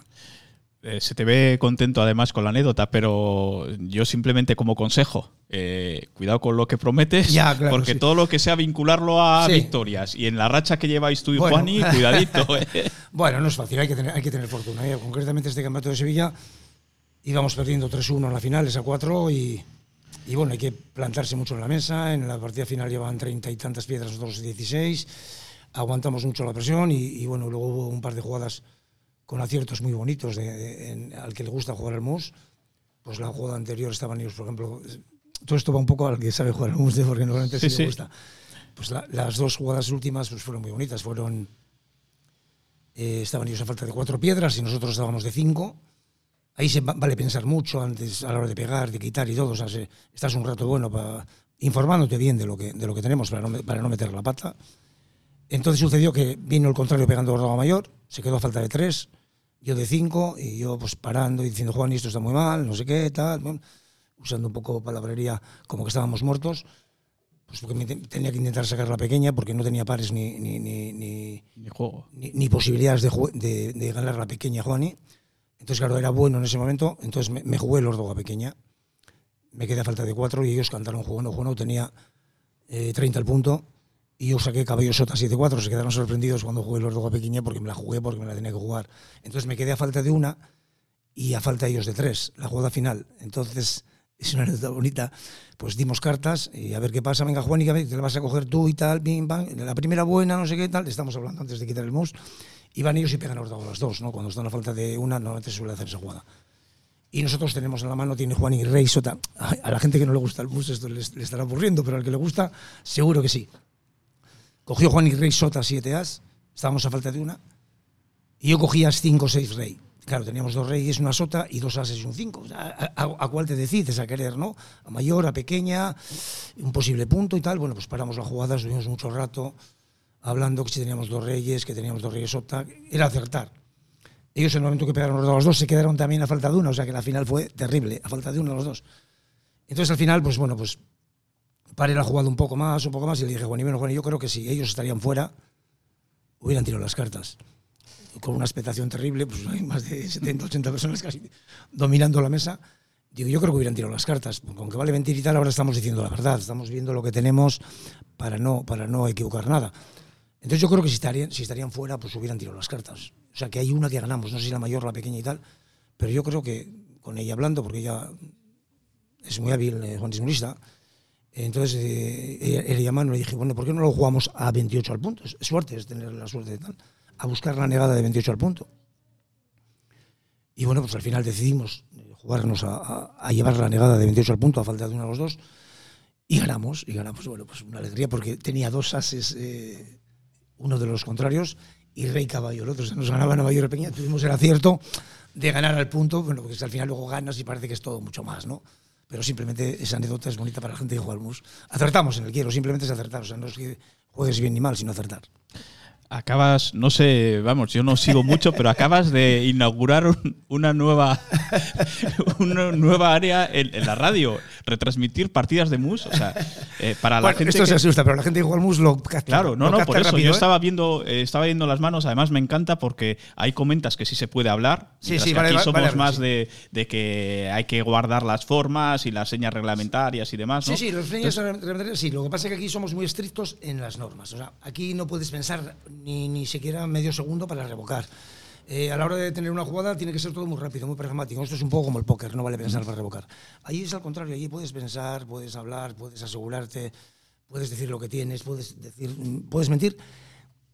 Eh, se te ve contento además con la anécdota, pero yo simplemente como consejo, eh, cuidado con lo que prometes, Ya, claro, porque sí. todo lo que sea vincularlo a Sí. victorias y en la racha que lleváis tú y Bueno. Juani, cuidadito. eh. Bueno, no es fácil, hay que tener, hay que tener fortuna. Concretamente este campeonato de Sevilla íbamos perdiendo 3-1 en la final, esa 4 y, y bueno, hay que plantarse mucho en la mesa. En la partida final llevaban treinta y tantas piedras, nosotros 16. Aguantamos mucho la presión y, y bueno, luego hubo un par de jugadas con aciertos muy bonitos de, de- en- al que le gusta jugar al mus. Pues la jugada anterior estaban ellos, por ejemplo, todo esto va un poco al que sabe jugar al mus, ¿eh? porque normalmente Sí, sí, sí. le gusta. Pues la- las dos jugadas últimas pues fueron muy bonitas, fueron eh, estaban ellos a falta de cuatro piedras y nosotros estábamos de cinco. Ahí se va- vale pensar mucho antes a la hora de pegar, de quitar y todo. O sea, se- estás un rato bueno para informándote bien de lo que, de lo que tenemos para no, para no meter la pata. Entonces sucedió que vino el contrario pegando Ordoga Mayor, se quedó a falta de tres, yo de cinco, y yo pues parando y diciendo, Juan, esto está muy mal, no sé qué, tal, bueno, usando un poco palabrería como que estábamos muertos, pues porque me te- tenía que intentar sacar la pequeña porque no tenía pares ni, ni, ni, ni, Ni juego. ni, ni posibilidades de, de, de ganar la pequeña Juani. Entonces, claro, era bueno en ese momento. Entonces me, me jugué el Ordoga pequeña. Me quedé a falta de cuatro y ellos cantaron jugando. Jugando tenía eh, 30 al punto. Y yo saqué caballo sota 7-4. Se quedaron sorprendidos cuando jugué el Ordoga pequeña porque me la jugué porque me la tenía que jugar. Entonces me quedé a falta de una y a falta ellos de tres. La jugada final. Entonces es una anécdota bonita. Pues dimos cartas y a ver qué pasa. Venga, Juan, y que te la vas a coger tú y tal. Bim, bam. La primera buena, no sé qué tal. Estamos hablando antes de quitar el mus. Y van ellos y pegan a las dos, ¿no? Cuando están a falta de una, normalmente suele hacer esa jugada. Y nosotros tenemos en la mano, tiene Juan y Rey Sota. A la gente que no le gusta el mus esto les estará aburriendo, pero al que le gusta, seguro que sí. Cogió Juan y Rey Sota siete as, estábamos a falta de una, y yo cogía 5 o 6 rey. Claro, teníamos dos reyes, una sota y dos ases y un 5. ¿A, a, a cuál te decides a querer, no? A mayor, a pequeña, un posible punto y tal. Bueno, pues paramos la jugada, estuvimos mucho rato hablando que si teníamos dos reyes, que teníamos dos reyes sota. Era acertar. Ellos en el momento que pegaron los dos, se quedaron también a falta de una, o sea que la final fue terrible, a falta de uno los dos. Entonces al final, pues bueno, pues paré la jugada un poco más, un poco más, y le dije, Juan y bueno, Juan, yo creo que si ellos estarían fuera, hubieran tirado las cartas. Con una expectación terrible, pues hay más de 70, 80 personas casi dominando la mesa. Digo, yo creo que hubieran tirado las cartas. Con que vale mentir y tal, ahora estamos diciendo la verdad, estamos viendo lo que tenemos para no, para no equivocar nada. Entonces yo creo que si estarían, si estarían fuera, pues hubieran tirado las cartas. O sea, que hay una que ganamos, no sé si la mayor, la pequeña y tal, pero yo creo que con ella hablando, porque ella es muy hábil, eh, Juan Dismurista, entonces eh, ella llamando le dije, bueno, ¿por qué no lo jugamos a 28 al punto? Suerte, es tener la suerte de tal, a buscar la negada de 28 al punto. Y bueno, pues al final decidimos eh, jugarnos a llevar la negada de 28 al punto, a falta de uno a los dos, y ganamos, y ganamos, bueno, pues una alegría porque tenía dos ases, eh, uno de los contrarios, y Rey Caballo. El otro se nos ganaba Nueva York Peña, tuvimos el acierto de ganar al punto, bueno, porque al final luego ganas y parece que es todo mucho más, ¿no? Pero simplemente esa anécdota es bonita para la gente de Jualmus. Acertamos en el quiero, simplemente es acertar. O sea, no es que juegues bien ni mal, sino acertar acabas, no sé, vamos, yo no sigo mucho, pero acabas de inaugurar una nueva una nueva área en, la radio, retransmitir partidas de mus, o sea, eh, para la gente esto se asusta, pero la gente igual mus lo capta, Claro, no, no, por eso yo ¿eh? estaba viendo eh, estaba viendo las manos, además me encanta porque hay comentas que sí se puede hablar, sí, sí, que aquí somos más de, de, que hay que guardar las formas y las señas reglamentarias y demás, ¿no? Sí, sí, los señas reglamentarias sí, lo que pasa es que aquí somos muy estrictos en las normas, o sea, aquí no puedes pensar ni, ni siquiera medio segundo para revocar. Eh, a la hora de tener una jugada tiene que ser todo muy rápido, muy pragmático. Esto es un poco como el póker, no vale pensar para revocar. Ahí es al contrario, allí puedes pensar, puedes hablar, puedes asegurarte, puedes decir lo que tienes, puedes, decir, puedes mentir.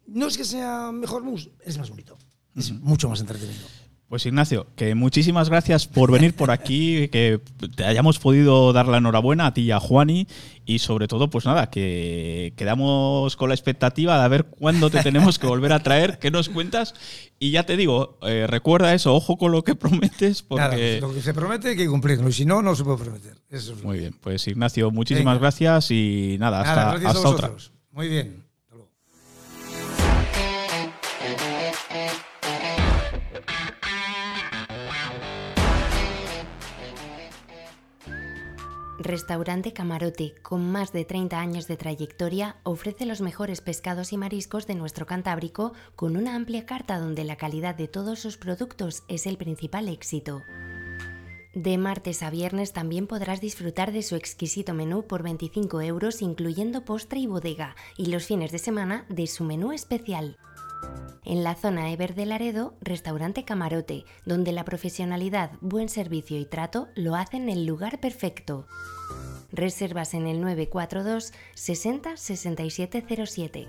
No es que sea mejor mus, es más bonito, es mucho más entretenido. Pues Ignacio, que muchísimas gracias por venir por aquí, que te hayamos podido dar la enhorabuena a ti y a Juani y sobre todo, pues nada, que quedamos con la expectativa de ver cuándo te tenemos que volver a traer, qué nos cuentas y ya te digo, eh, recuerda eso, ojo con lo que prometes porque... lo que se promete hay que cumplirlo y si no, no se puede prometer. Muy bien, pues Ignacio, muchísimas gracias y nada, hasta, hasta otra. Muy bien. Restaurante Camarote, con más de 30 años de trayectoria, ofrece los mejores pescados y mariscos de nuestro Cantábrico con una amplia carta donde la calidad de todos sus productos es el principal éxito. De martes a viernes también podrás disfrutar de su exquisito menú por 25 euros incluyendo postre y bodega y los fines de semana de su menú especial. En la zona Ever de Laredo, restaurante Camarote, donde la profesionalidad, buen servicio y trato lo hacen el lugar perfecto. Reservas en el 942 60 6707.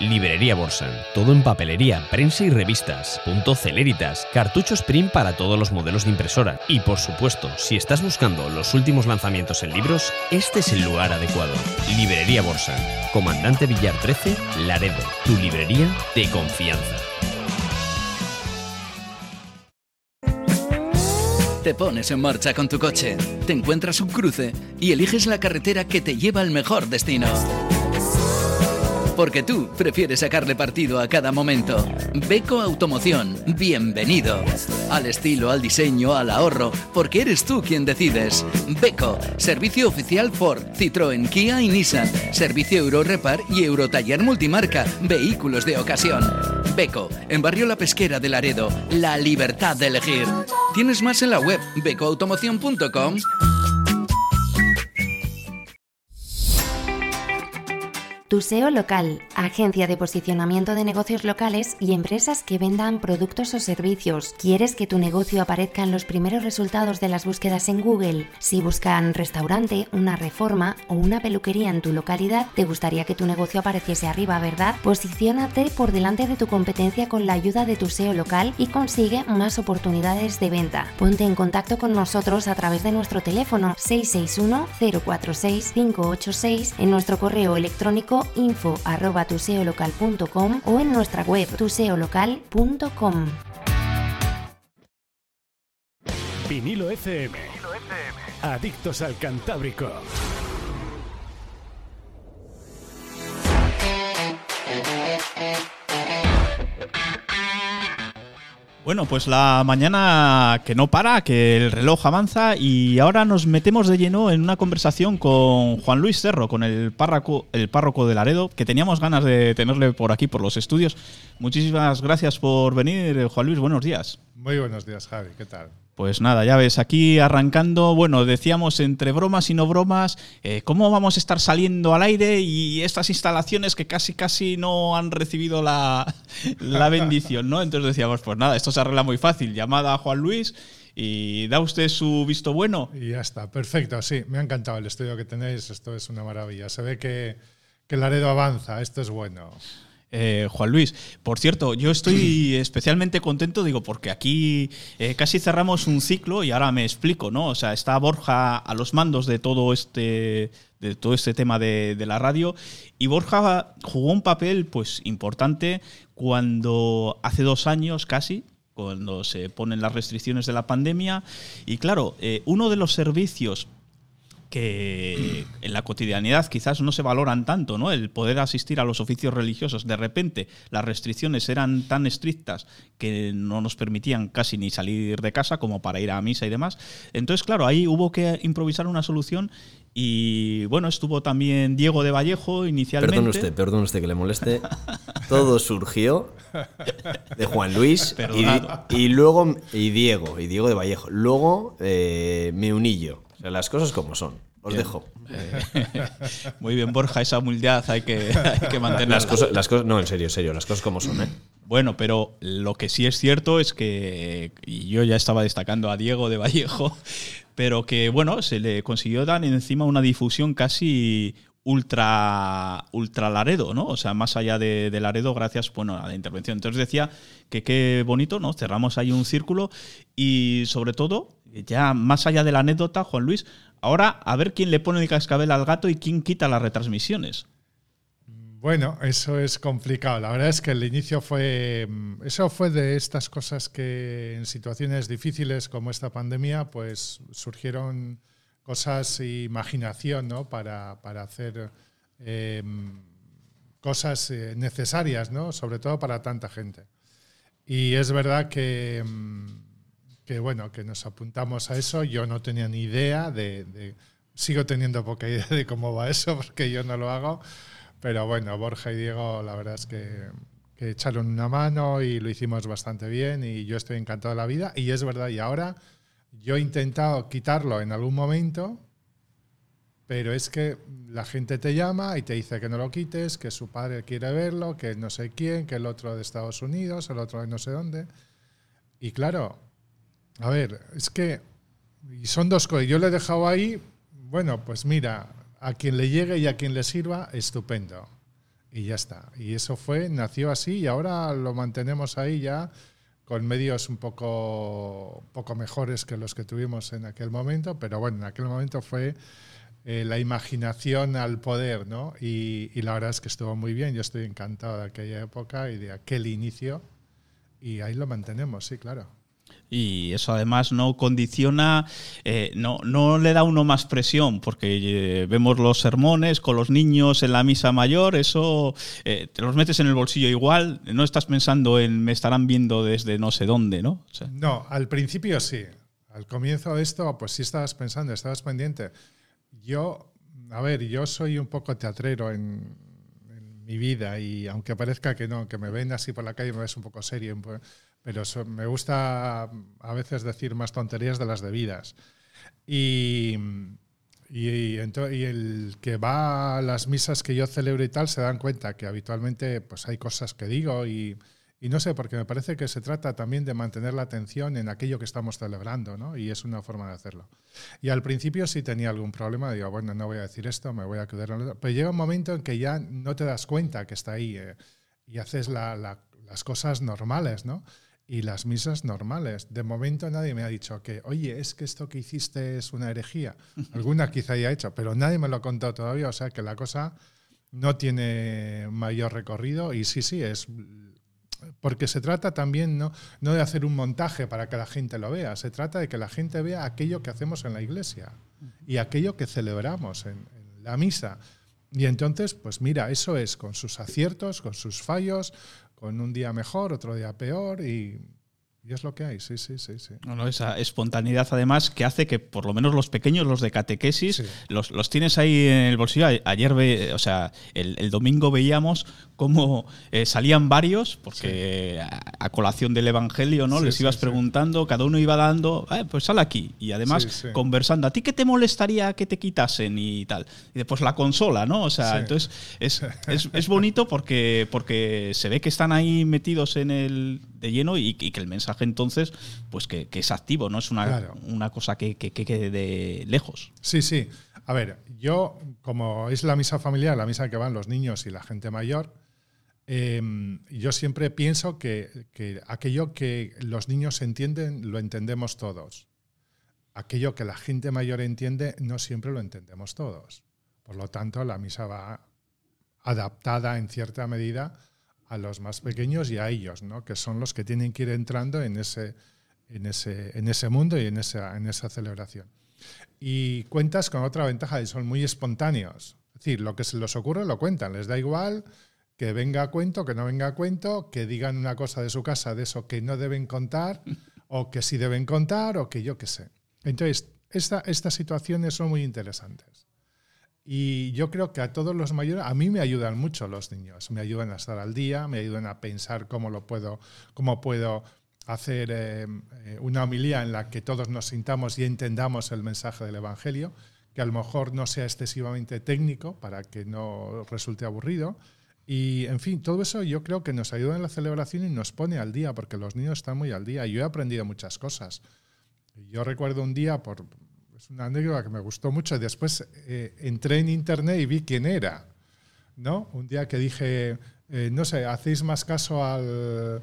Librería Borsan. Todo en papelería, prensa y revistas. Punto Celeritas. Cartuchos print para todos los modelos de impresora. Y por supuesto, si estás buscando los últimos lanzamientos en libros, este es el lugar adecuado. Librería Borsan. Comandante Villar 13, Laredo. Tu librería de confianza. Te pones en marcha con tu coche, te encuentras un cruce y eliges la carretera que te lleva al mejor destino porque tú prefieres sacarle partido a cada momento. Beco Automoción, bienvenido. Al estilo, al diseño, al ahorro, porque eres tú quien decides. Beco, servicio oficial Ford, Citroën, Kia y Nissan. Servicio Euro Repar y Eurotaller Multimarca, vehículos de ocasión. Beco, en Barrio La Pesquera de Laredo, la libertad de elegir. Tienes más en la web becoautomoción.com. Tu SEO local, agencia de posicionamiento de negocios locales y empresas que vendan productos o servicios. ¿Quieres que tu negocio aparezca en los primeros resultados de las búsquedas en Google? Si buscan restaurante, una reforma o una peluquería en tu localidad, te gustaría que tu negocio apareciese arriba, ¿verdad? Posiciónate por delante de tu competencia con la ayuda de tu SEO local y consigue más oportunidades de venta. Ponte en contacto con nosotros a través de nuestro teléfono 661 046 586 en nuestro correo electrónico info arroba tuseolocal.com o en nuestra web tuseolocal.com. Vinilo FM. Adictos al Cantábrico. Bueno, pues la mañana que no para, que el reloj avanza y ahora nos metemos de lleno en una conversación con Juan Luis Cerro, con el párroco, el párroco de Laredo, que teníamos ganas de tenerle por aquí, por los estudios. Muchísimas gracias por venir, Juan Luis, buenos días. Muy buenos días, Javi, ¿qué tal? Pues nada, ya ves, aquí arrancando, bueno, decíamos entre bromas y no bromas, eh, cómo vamos a estar saliendo al aire y estas instalaciones que casi casi no han recibido la, la bendición, ¿no? Entonces decíamos, pues nada, esto se arregla muy fácil, llamada a Juan Luis y da usted su visto bueno. Y ya está, perfecto, sí, me ha encantado el estudio que tenéis, esto es una maravilla, se ve que, que Laredo avanza, esto es bueno. Eh, Juan Luis, por cierto, yo estoy especialmente contento, digo, porque aquí eh, casi cerramos un ciclo y ahora me explico, ¿no? O sea, está Borja a los mandos de todo este, de todo este tema de, de la radio. Y Borja jugó un papel, pues, importante cuando hace dos años casi, cuando se ponen las restricciones de la pandemia. Y claro, eh, uno de los servicios que en la cotidianidad quizás no se valoran tanto, ¿no? El poder asistir a los oficios religiosos. De repente las restricciones eran tan estrictas que no nos permitían casi ni salir de casa como para ir a misa y demás. Entonces, claro, ahí hubo que improvisar una solución y bueno, estuvo también Diego de Vallejo inicialmente. Perdón usted, perdón usted que le moleste. Todo surgió de Juan Luis y, y, luego y Diego, y Diego de Vallejo. Luego eh, me uní yo. Sea, las cosas como son. Os Bien. dejo. Eh, muy bien, Borja, esa humildad hay que, hay que mantenerla. Las cosas, las cosas, no, en serio, en serio, las cosas como son, ¿eh? Bueno, pero lo que sí es cierto es que, y yo ya estaba destacando a Diego de Vallejo, pero que bueno, se le consiguió dar encima una difusión casi ultra ultra Laredo, ¿no? O sea, más allá de, Laredo, gracias bueno, a la intervención. Entonces decía que qué bonito, ¿no? Cerramos ahí un círculo y sobre todo, ya más allá de la anécdota, Juan Luis, ahora a ver quién le pone el cascabel al gato y quién quita las retransmisiones. Bueno, eso es complicado. La verdad es que el inicio fue. Eso fue de estas cosas que en situaciones difíciles como esta pandemia, pues surgieron cosas e imaginación, ¿no? Para, para hacer eh, cosas necesarias, ¿no? Sobre todo para tanta gente. Y es verdad que, que, bueno, que nos apuntamos a eso. Yo no tenía ni idea de, de. Sigo teniendo poca idea de cómo va eso, porque yo no lo hago. Pero bueno, Borja y Diego, la verdad es que, que, echaron una mano y lo hicimos bastante bien y yo estoy encantado de la vida. Y es verdad, y ahora yo he intentado quitarlo en algún momento, pero es que la gente te llama y te dice que no lo quites, que su padre quiere verlo, que no sé quién, que el otro de Estados Unidos, el otro de no sé dónde. Y claro, a ver, es que y son dos cosas. Yo le he dejado ahí, bueno, pues mira, a quien le llegue y a quien le sirva, estupendo. Y ya está. Y eso fue, nació así y ahora lo mantenemos ahí ya con medios un poco, poco mejores que los que tuvimos en aquel momento, pero bueno, en aquel momento fue eh, la imaginación al poder, ¿no? Y, y, la verdad es que estuvo muy bien, yo estoy encantado de aquella época y de aquel inicio, y ahí lo mantenemos, sí, claro. Y eso además no condiciona, eh, no, no le da uno más presión, porque eh, vemos los sermones con los niños en la misa mayor, eso eh, te los metes en el bolsillo igual, no estás pensando en me estarán viendo desde no sé dónde, ¿no? O sea. No, al principio sí. Al comienzo de esto, pues sí estabas pensando, estabas pendiente. Yo, a ver, yo soy un poco teatrero en, en mi vida y aunque parezca que no, que me ven así por la calle me ves un poco serio, pero me gusta a veces decir más tonterías de las debidas. Y, y, y, y, el que va a las misas que yo celebro y tal se dan cuenta que habitualmente pues hay cosas que digo y, y no sé, porque me parece que se trata también de mantener la atención en aquello que estamos celebrando, ¿no? Y es una forma de hacerlo. Y al principio sí tenía algún problema, digo, bueno, no voy a decir esto, me voy a quedar en Pero llega un momento en que ya no te das cuenta que está ahí eh, y haces la, la, las cosas normales, ¿no? Y las misas normales. De momento nadie me ha dicho que, oye, es que esto que hiciste es una herejía. Alguna quizá haya hecho, pero nadie me lo ha contado todavía, o sea que la cosa no tiene mayor recorrido y sí, sí, es porque se trata también no, no de hacer un montaje para que la gente lo vea, se trata de que la gente vea aquello que hacemos en la iglesia y aquello que celebramos en, en la misa. Y entonces, pues mira, eso es con sus aciertos, con sus fallos, con un día mejor, otro día peor y, y es lo que hay, sí, sí, sí. sí. No, no, esa espontaneidad además que hace que por lo menos los pequeños, los de catequesis, sí. los, los, tienes ahí en el bolsillo. Ayer, ve, o sea, el, el domingo veíamos cómo eh, salían varios, porque sí. a, a, colación del Evangelio, ¿no? Les ibas preguntando, cada uno iba dando, eh, pues sal aquí. Y además conversando, ¿a ti qué te molestaría que te quitasen y tal? Y después la consola, ¿no? O sea, entonces es, es, es, bonito porque, porque se ve que están ahí metidos en el de lleno y, y que el mensaje entonces, pues que, que, es activo, no es una, claro. una cosa que, que, quede de lejos. Sí, sí. A ver, yo, como es la misa familiar, la misa que van los niños y la gente mayor, Em, yo siempre pienso que, que aquello que los niños entienden, lo entendemos todos. Aquello que la gente mayor entiende, no siempre lo entendemos todos. Por lo tanto, la misa va adaptada en cierta medida a los más pequeños y a ellos, ¿no? que son los que tienen que ir entrando en ese, en ese, en ese mundo y en esa, en esa celebración. Y cuentas con otra ventaja, y son muy espontáneos. Es decir, lo que se les ocurre lo cuentan, les da igual que venga a cuento, que no venga a cuento, que digan una cosa de su casa de eso que no deben contar, o que sí deben contar, o que yo qué sé. Entonces, esta, estas situaciones son muy interesantes. Y yo creo que a todos los mayores, a mí me ayudan mucho los niños, me ayudan a estar al día, me ayudan a pensar cómo lo puedo, cómo puedo hacer eh, eh, una homilía en la que todos nos sintamos y entendamos el mensaje del Evangelio, que a lo mejor no sea excesivamente técnico para que no resulte aburrido. Y, en fin, todo eso yo creo que nos ayuda en la celebración y nos pone al día, porque los niños están muy al día. Yo he aprendido muchas cosas. Yo recuerdo un día, por, es una anécdota que me gustó mucho, después eh, entré en internet y vi quién era. ¿no? Un día que dije, no sé, hacéis más caso al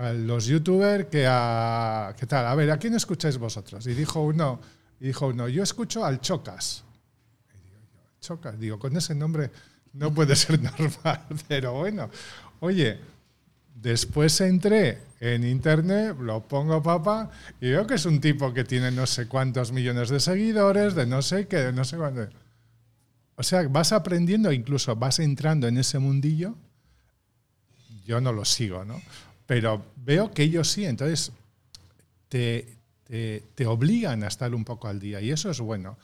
a los youtubers que a... ¿Qué tal? A ver, ¿a quién escucháis vosotros? Y dijo uno, y dijo uno yo escucho al Chocas. Y digo, Chocas, digo, con ese nombre no puede ser normal, pero bueno, oye, después entré en internet, lo pongo papá, y veo que es un tipo que tiene no sé cuántos millones de seguidores, de no sé qué, de no sé cuánto. O sea, vas aprendiendo, incluso vas entrando en ese mundillo. Yo no lo sigo, ¿no? pero veo que ellos sí, entonces te, te, obligan a estar un poco al día y eso es bueno.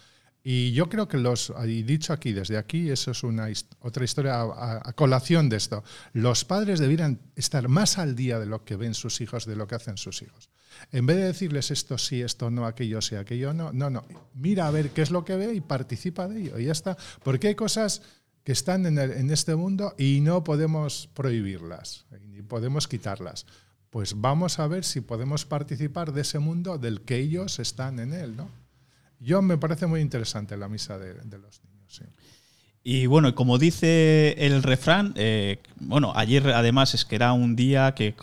Y yo creo que los, y dicho aquí, desde aquí, eso es una otra historia a, colación de esto. Los padres debieran estar más al día de lo que ven sus hijos, de lo que hacen sus hijos. En vez de decirles esto sí, esto no, aquello sí, aquello no, no, no. Mira a ver qué es lo que ve y participa de ello. Y ya está. Porque hay cosas que están en, este mundo y no podemos prohibirlas, ni podemos quitarlas. Pues vamos a ver si podemos participar de ese mundo del que ellos están en él, ¿no? Yo me parece muy interesante la misa de, los niños. Y bueno, como dice el refrán, eh, bueno, ayer además es que era un día que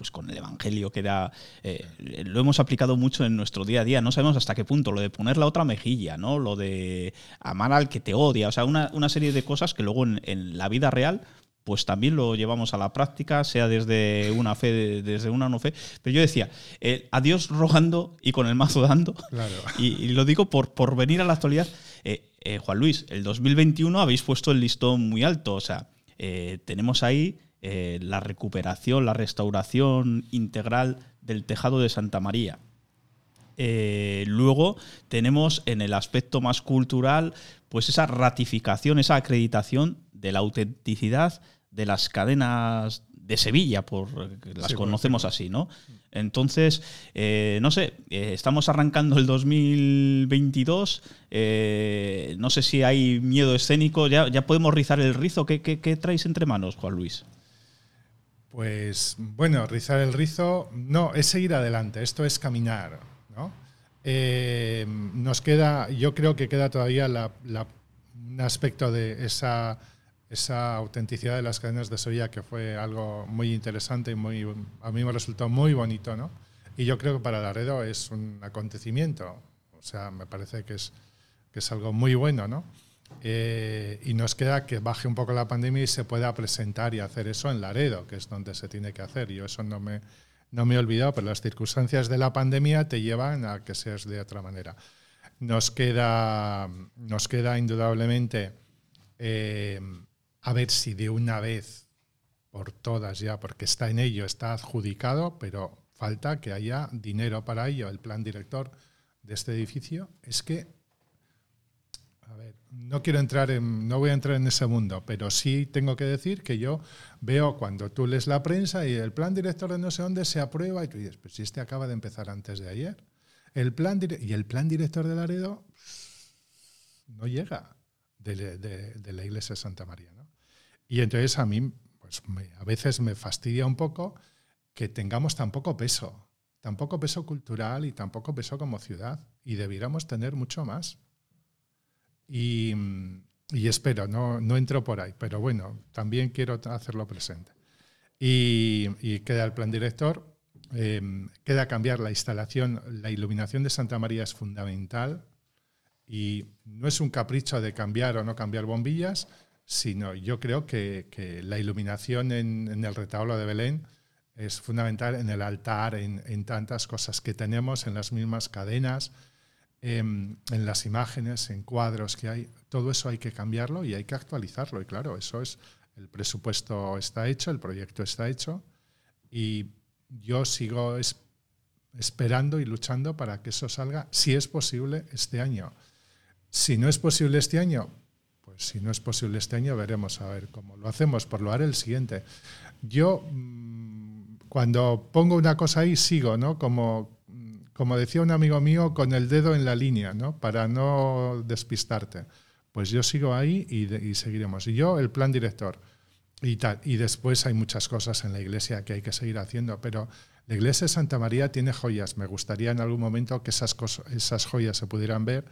pues con el Evangelio, que era. Eh, lo hemos aplicado mucho en nuestro día a día. No sabemos hasta qué punto. Lo de poner la otra mejilla, ¿no? Lo de amar al que te odia. O sea, una, serie de cosas que luego en, la vida real pues también lo llevamos a la práctica, sea desde una fe, desde una no fe. Pero yo decía, eh, a Dios rogando y con el mazo dando. Claro. Y, lo digo por, por venir a la actualidad. Eh, Juan Luis, el 2021 habéis puesto el listón muy alto. O sea, tenemos ahí eh, la recuperación, la restauración integral del tejado de Santa María. Eh, luego tenemos en el aspecto más cultural, pues esa ratificación, esa acreditación de la autenticidad de las cadenas de Sevilla, por las conocemos así, ¿no? Entonces, eh, no sé, estamos arrancando el 2022, no sé si hay miedo escénico, ya, ya podemos rizar el rizo, ¿Qué, qué traéis entre manos, Juan Luis? Pues bueno, rizar el rizo no, es seguir adelante, esto es caminar. ¿no? Eh, nos queda, yo creo que queda todavía un aspecto de esa, esa autenticidad de las cadenas de soya que fue algo muy interesante y muy, a mí me resultó muy bonito. ¿no? Y yo creo que para Laredo es un acontecimiento, o sea, me parece que es, que es algo muy bueno. ¿no? Eh, y nos queda que baje un poco la pandemia y se pueda presentar y hacer eso en Laredo, que es donde se tiene que hacer. Yo eso no me, no me he olvidado, pero las circunstancias de la pandemia te llevan a que seas de otra manera. Nos queda, nos queda indudablemente eh, a ver si de una vez por todas ya, porque está en ello, está adjudicado, pero falta que haya dinero para ello. El plan director de este edificio es que no quiero entrar en, no voy a entrar en ese mundo, pero sí tengo que decir que yo veo cuando tú lees la prensa y el plan director de no sé dónde se aprueba y tú dices, pues si este acaba de empezar antes de ayer. El plan y el plan director de Laredo no llega de, la iglesia Santa María. Y entonces a mí, pues a veces me fastidia un poco que tengamos tan poco peso, tan poco peso cultural y tan poco peso como ciudad. Y debiéramos tener mucho más. Y, espero, no, no entro por ahí, pero bueno, también quiero hacerlo presente. y, queda el plan director. Eh, queda cambiar la instalación, la iluminación de Santa María es fundamental y no es un capricho de cambiar o no cambiar bombillas, sino yo creo que, la iluminación en, el retablo de Belén es fundamental en el altar, en, tantas cosas que tenemos, en las mismas cadenas, en, en, las imágenes, en cuadros que hay. Todo eso hay que cambiarlo y hay que actualizarlo. Y claro, eso es el presupuesto está hecho, el proyecto está hecho y yo sigo esperando y luchando para que eso salga, si es posible, este año. Si no es posible este año, si no es posible este año, veremos a ver cómo lo hacemos. Por lo haré el siguiente. Yo, mm, cuando pongo una cosa ahí, sigo, ¿no? Como, como decía un amigo mío, con el dedo en la línea, ¿no? Para no despistarte. Pues yo sigo ahí y, seguiremos. Y yo, el plan director y, y después hay muchas cosas en la iglesia que hay que seguir haciendo, pero la iglesia de Santa María tiene joyas. Me gustaría en algún momento que esas, esas joyas se pudieran ver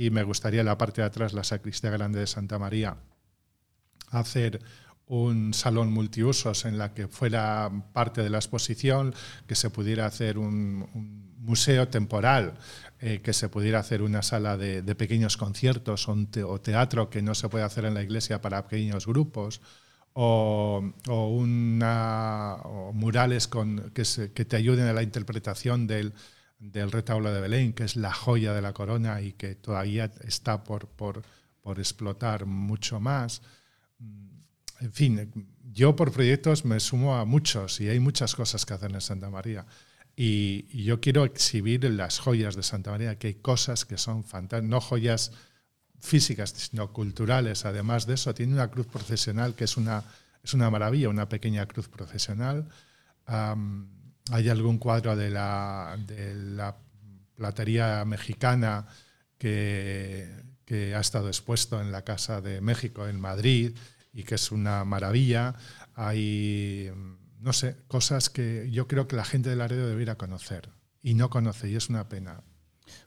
y me gustaría en la parte de atrás, la sacristía grande de Santa María, hacer un salón multiusos en la que fuera parte de la exposición, que se pudiera hacer un, museo temporal, eh, que se pudiera hacer una sala de, pequeños conciertos o, o teatro que no se puede hacer en la iglesia para pequeños grupos o, una, murales con, que, te ayuden a la interpretación del, del, retablo de Belén, que es la joya de la corona y que todavía está por, por, por explotar mucho más. Mm, en fin, yo por proyectos me sumo a muchos y hay muchas cosas que hacer en Santa María. Y, yo quiero exhibir las joyas de Santa María, que hay cosas que son fantásticas, no joyas físicas, sino culturales. Además de eso, tiene una cruz procesional que es una, es una maravilla, una pequeña cruz procesional. Hay algún cuadro de la, platería mexicana que, que, ha estado expuesto en la Casa de México en Madrid y que es una maravilla. Hay, no sé, cosas que yo creo que la gente de Laredo debería conocer y no conoce y es una pena.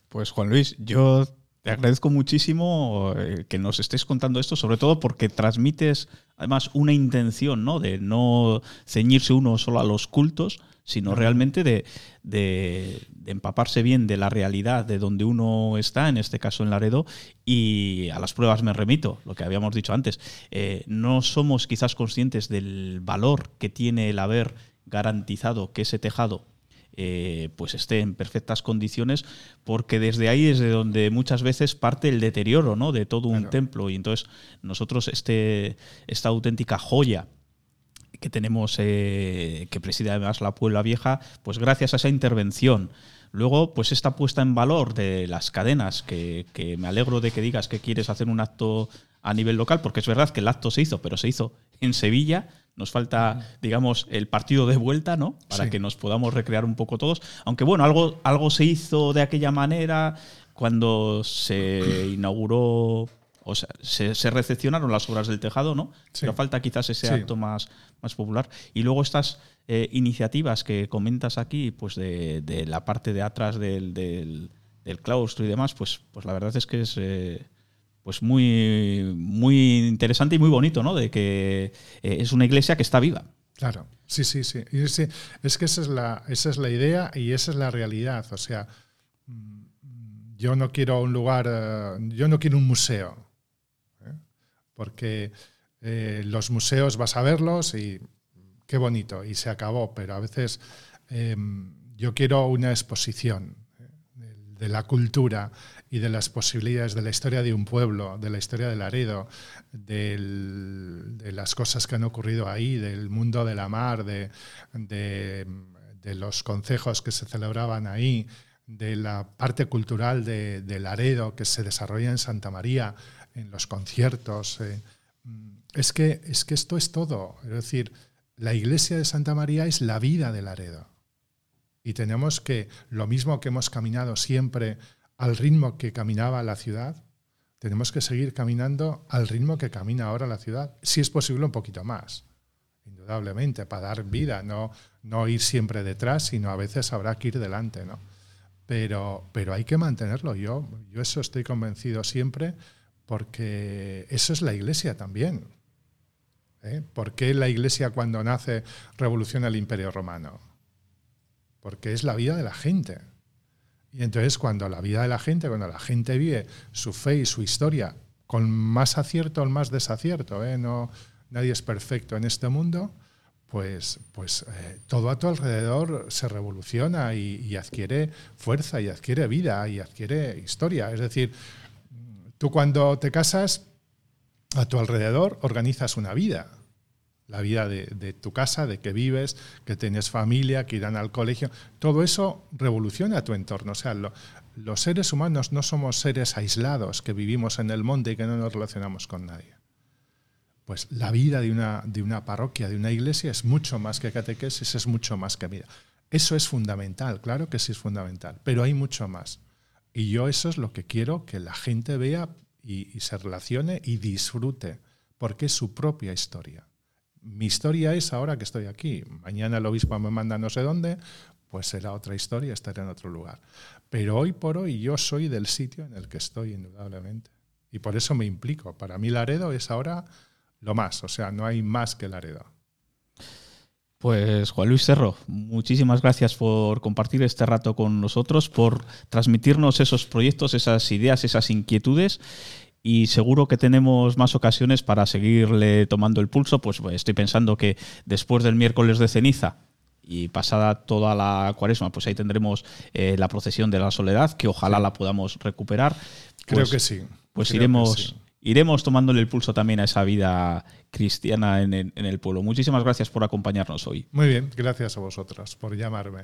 Pues Juan Luis, yo te agradezco muchísimo eh, que nos estés contando esto, sobre todo porque transmites además una intención ¿no? de no ceñirse uno solo a los cultos, sino realmente de, empaparse bien de la realidad de donde uno está, en este caso en Laredo, y a las pruebas me remito, lo que habíamos dicho antes. Eh, no somos quizás conscientes del valor que tiene el haber garantizado que ese tejado eh, pues esté en perfectas condiciones, porque desde ahí es de donde muchas veces parte el deterioro ¿no? de todo un templo. Y entonces nosotros este, esta auténtica joya que tenemos, eh, que preside además la Puebla Vieja, pues gracias a esa intervención. Luego, pues esta puesta en valor de las cadenas, que, que, me alegro de que digas que quieres hacer un acto a nivel local, porque es verdad que el acto se hizo, pero se hizo en Sevilla, nos falta, digamos, el partido de vuelta, ¿no? Para que nos podamos recrear un poco todos. Aunque bueno, algo, algo se hizo de aquella manera cuando se inauguró, o sea, se, recepcionaron las obras del tejado, ¿no? Pero falta quizás ese acto más, más popular. Y luego estas eh, iniciativas que comentas aquí, pues de, la parte de atrás del, del, claustro y demás, pues, pues la verdad es que es... Eh, pues muy, muy interesante y muy bonito, ¿no? De que eh, es una iglesia que está viva. Claro, sí, sí, sí. Es que esa es, la, esa es la idea y esa es la realidad. O sea, mm, yo no quiero un lugar, yo no quiero un museo, ¿eh? los museos vas a verlos y qué bonito, y se acabó, pero a veces em, yo quiero una exposición de la cultura y de las posibilidades de la historia de un pueblo, de la historia de Laredo, de las cosas que han ocurrido ahí, del mundo de la mar, de, los concejos que se celebraban ahí, de la parte cultural de, Laredo que se desarrolla en Santa María, en los conciertos. Eh, es, que, es que esto es todo. Es decir, la iglesia de Santa María es la vida de Laredo. Y tenemos que, lo mismo que hemos caminado siempre al ritmo que caminaba la ciudad, tenemos que seguir caminando al ritmo que camina ahora la ciudad, si es posible un poquito más, indudablemente, para dar vida, no, no ir siempre detrás, sino a veces habrá que ir delante, ¿no? Pero, pero hay que mantenerlo, yo, yo eso estoy convencido siempre, porque eso es la iglesia también. ¿Eh? ¿Por qué la Iglesia cuando nace revoluciona el Imperio Romano? Porque es la vida de la gente. Y entonces cuando la vida de la gente, cuando la gente vive su fe y su historia con más acierto o más desacierto, ¿eh? no, nadie es perfecto en este mundo, pues, pues eh, todo a tu alrededor se revoluciona y, y, adquiere fuerza y adquiere vida y adquiere historia. Es decir, tú cuando te casas, a tu alrededor organizas una vida. La vida de, tu casa, de que vives, que tienes familia, que irán al colegio. Todo eso revoluciona tu entorno. O sea, lo, los seres humanos no somos seres aislados que vivimos en el monte y que no nos relacionamos con nadie. Pues la vida de una, de una parroquia, de una iglesia, es mucho más que catequesis, es mucho más que vida. Eso es fundamental, claro que sí es fundamental, pero hay mucho más. Y yo eso es lo que quiero que la gente vea y, se relacione y disfrute, porque es su propia historia. Mi historia es ahora que estoy aquí. Mañana el obispo me manda no sé dónde, pues será otra historia, estaré en otro lugar. Pero hoy por hoy yo soy del sitio en el que estoy, indudablemente. Y por eso me implico. Para mí Laredo es ahora lo más, o sea, no hay más que Laredo. Pues Juan Luis Cerro, muchísimas gracias por compartir este rato con nosotros, por transmitirnos esos proyectos, esas ideas, esas inquietudes y seguro que tenemos más ocasiones para seguirle tomando el pulso, pues estoy pensando que después del miércoles de ceniza y pasada toda la cuaresma, pues ahí tendremos eh, la procesión de la soledad, que ojalá la podamos recuperar. Pues, Creo que sí. Pues Creo iremos... iremos tomándole el pulso también a esa vida cristiana en en el, pueblo. Muchísimas gracias por acompañarnos hoy. Muy bien, gracias a vosotras por llamarme.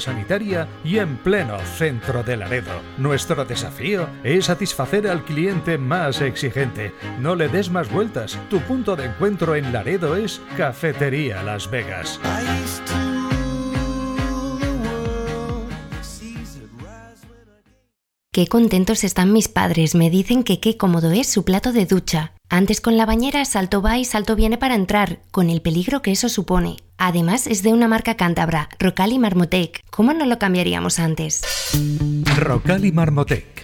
sanitaria y en pleno centro de Laredo. Nuestro desafío es satisfacer al cliente más exigente. No le des más vueltas. Tu punto de encuentro en Laredo es Cafetería Las Vegas. Qué contentos están mis padres, me dicen que qué cómodo es su plato de ducha. Antes con la bañera salto va y salto viene para entrar, con el peligro que eso supone. Además es de una marca cántabra, Rocal y Marmotec. ¿Cómo no lo cambiaríamos antes? Rocal Marmotec.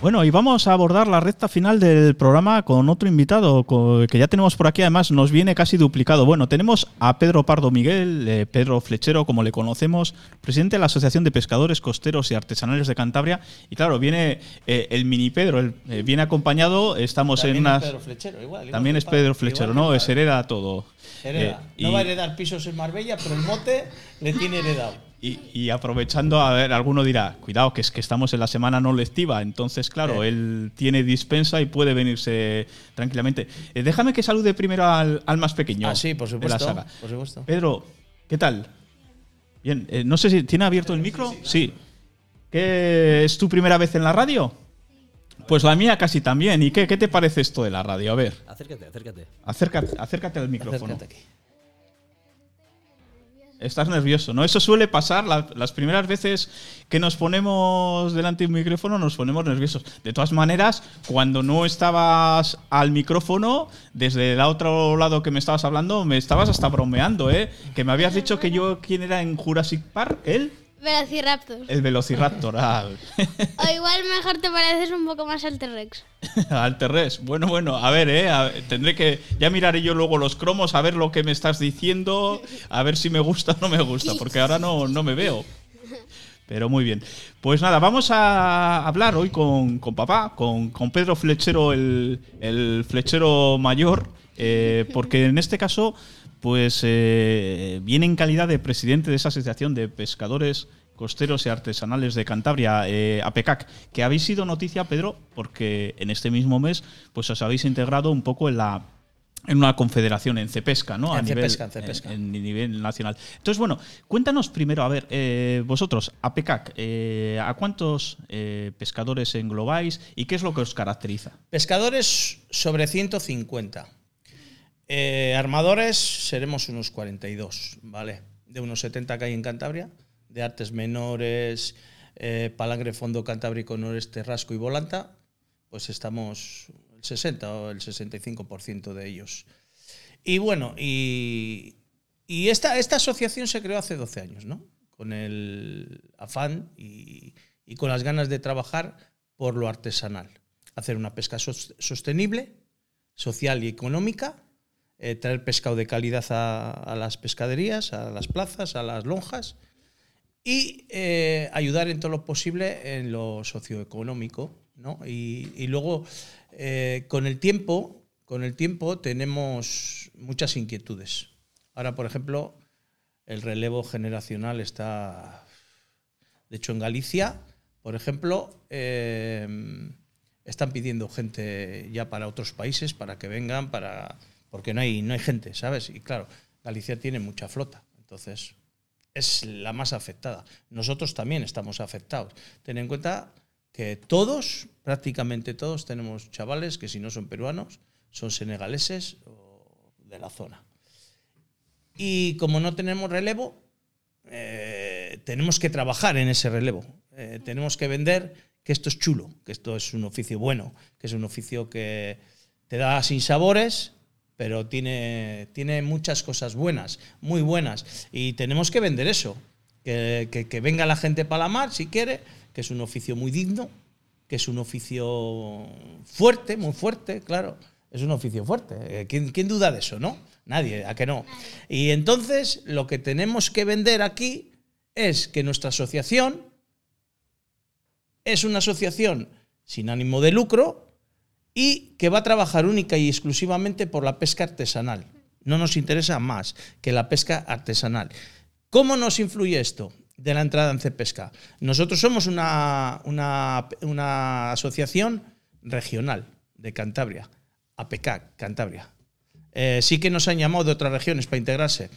Bueno, y vamos a abordar la recta final del programa con otro invitado que ya tenemos por aquí. Además, nos viene casi duplicado. Bueno, tenemos a Pedro Pardo Miguel, eh, Pedro Flechero, como le conocemos, presidente de la Asociación de Pescadores Costeros y Artesanales de Cantabria. Y claro, viene eh, el mini Pedro, el, eh, viene acompañado. Estamos También en unas. Es Pedro Flechero, igual, También es Pedro Flechero, ¿no? Es hereda todo. Hereda. No y- va a heredar pisos en Marbella, pero el mote le tiene heredado. Y, y aprovechando, a ver, alguno dirá, cuidado, que es que estamos en la semana no lectiva, entonces, claro, él tiene dispensa y puede venirse tranquilamente. Eh, déjame que salude primero al, al más pequeño. Ah, sí, por de la supuesto. saga. Por supuesto. Pedro, ¿qué tal? Bien, eh, no sé si tiene abierto el micro. Sí. ¿Qué es tu primera vez en la radio? Pues la mía casi también. ¿Y qué, qué te parece esto de la radio? A ver, Acércate, acércate. acércate, acércate al micrófono. Acércate aquí. Estás nervioso, ¿no? Eso suele pasar la- las primeras veces que nos ponemos delante de un micrófono, nos ponemos nerviosos. De todas maneras, cuando no estabas al micrófono, desde el otro lado que me estabas hablando, me estabas hasta bromeando, ¿eh? Que me habías dicho que yo, ¿quién era en Jurassic Park? ¿Él? Velociraptor. El Velociraptor. ah. O igual mejor te pareces un poco más al T-Rex. Al Terres. Bueno, bueno, a ver, ¿eh? A ver, tendré que. Ya miraré yo luego los cromos, a ver lo que me estás diciendo, a ver si me gusta o no me gusta, porque ahora no, no me veo. Pero muy bien. Pues nada, vamos a hablar hoy con, con papá, con, con Pedro Flechero, el, el flechero mayor, eh, porque en este caso, pues eh, viene en calidad de presidente de esa asociación de pescadores costeros y artesanales de Cantabria, eh, APECAC, que habéis sido noticia, Pedro, porque en este mismo mes pues os habéis integrado un poco en la en una confederación en Cepesca, ¿no? En Cepesca, en Cepesca. En, en nivel nacional. Entonces, bueno, cuéntanos primero, a ver, eh, vosotros, APECAC, eh, ¿a cuántos eh, pescadores englobáis y qué es lo que os caracteriza? Pescadores sobre 150. Eh, armadores seremos unos 42, ¿vale? De unos 70 que hay en Cantabria, de artes menores, eh, palangre, fondo cantábrico, noreste, rasco y volanta, pues estamos el 60 o el 65% de ellos. Y bueno, y, esta, esta asociación se creó hace 12 años, ¿no? Con el afán y, con las ganas de trabajar por lo artesanal. Hacer una pesca sos- sostenible, social y económica, eh, traer pescado de calidad a, a las pescaderías, a las plazas, a las lonjas y eh, ayudar en todo lo posible en lo socioeconómico. ¿no? Y, luego, eh, con el tiempo, con el tiempo tenemos muchas inquietudes. Ahora, por ejemplo, el relevo generacional está, de hecho, en Galicia, por ejemplo, están pidiendo gente ya para otros países para que vengan, para porque no hay, no hay gente, ¿sabes? Y claro, Galicia tiene mucha flota, entonces es la más afectada. Nosotros también estamos afectados. Ten en cuenta que todos, prácticamente todos, tenemos chavales que si no son peruanos, son senegaleses o de la zona. Y como no tenemos relevo, eh, tenemos que trabajar en ese relevo. Eh, tenemos que vender que esto es chulo, que esto es un oficio bueno, que es un oficio que te da sin sabores, pero tiene, tiene muchas cosas buenas, muy buenas. Y tenemos que vender eso. Que, que- que venga la gente para la mar si quiere, que es un oficio muy digno, que es un oficio fuerte, muy fuerte, claro. Es un oficio fuerte. Eh, ¿Quién, quién duda de eso, no? Nadie, ¿a que no? Y entonces lo que tenemos que vender aquí es que nuestra asociación es una asociación sin ánimo de lucro y que va a trabajar única y exclusivamente por la pesca artesanal. No nos interesa más que la pesca artesanal. ¿Cómo nos influye esto de la entrada en Cepesca? Nosotros somos una, una- asociación regional de Cantabria, APECAC, Cantabria. Eh, sí que nos han llamado de otras regiones para integrarse.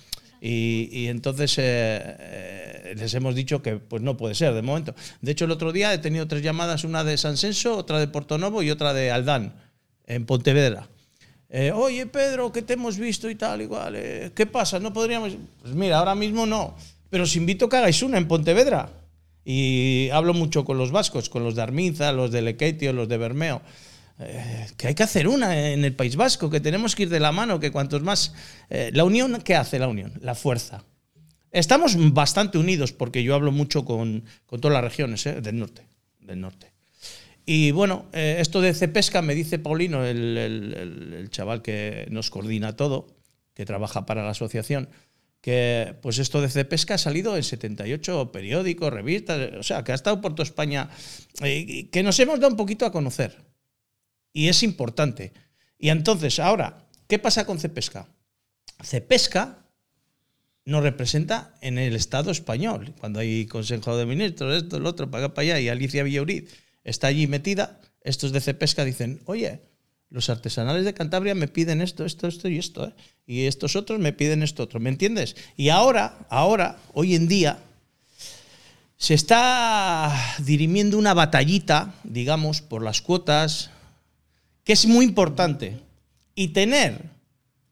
Y, y entonces eh, eh, les hemos dicho que pues no puede ser de momento. De hecho, el otro día he tenido tres llamadas, una de San Senso, otra de Portonovo y otra de Aldán, en Pontevedra. Eh, Oye, Pedro, que te hemos visto y tal, igual. eh, ¿Qué pasa? ¿No podríamos...? Pues mira, ahora mismo no. Pero os invito a que hagáis una en Pontevedra. Y hablo mucho con los vascos, con los de Arminza, los de Lequeitio, los de Bermeo. Eh, que hay que hacer una en el País Vasco, que tenemos que ir de la mano, que cuantos más... eh, la unión, ¿qué hace la unión? La fuerza. Estamos bastante unidos porque yo hablo mucho con, con todas las regiones eh, del norte. Del norte. Y bueno, esto de Cepesca me dice Paulino, el, el- chaval que nos coordina todo, que trabaja para la asociación, que pues esto de Cepesca ha salido en 78 periódicos, revistas, o sea, que ha estado por toda España, que nos hemos dado un poquito a conocer. Y es importante. Y entonces, ahora, ¿qué pasa con Cepesca? Cepesca nos representa en el Estado español. Cuando hay Consejo de Ministros, esto, lo otro, para acá, para allá, y Alicia Villaurid está allí metida, estos de Cepesca dicen, oye, los artesanales de Cantabria me piden esto, esto, esto y esto, ¿eh? y estos otros me piden esto otro, ¿me entiendes? Y ahora, ahora, hoy en día, se está dirimiendo una batallita, digamos, por las cuotas, que es muy importante. Y tener,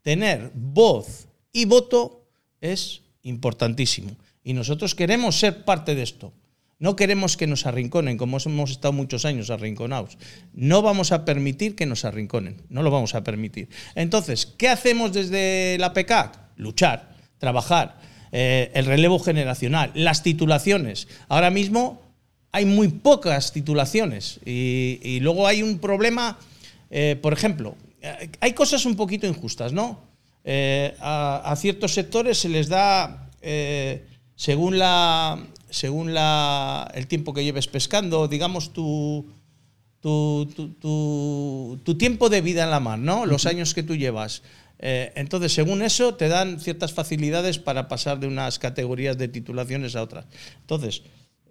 tener voz y voto es importantísimo. Y nosotros queremos ser parte de esto. No queremos que nos arrinconen, como hemos estado muchos años arrinconados. No vamos a permitir que nos arrinconen, no lo vamos a permitir. Entonces, ¿qué hacemos desde la PECAC? Luchar, trabajar, eh, el relevo generacional, las titulaciones. Ahora mismo hay muy pocas titulaciones y, luego hay un problema, eh, por ejemplo, eh, hay cosas un poquito injustas, ¿no? a, a, ciertos sectores se les da, según la, según la, el tiempo que lleves pescando, digamos tu, tu, tu, tiempo de vida en la mar, ¿no? Los años que tú llevas. Eh, entonces, según eso, te dan ciertas facilidades para pasar de unas categorías de titulaciones a otras. Entonces,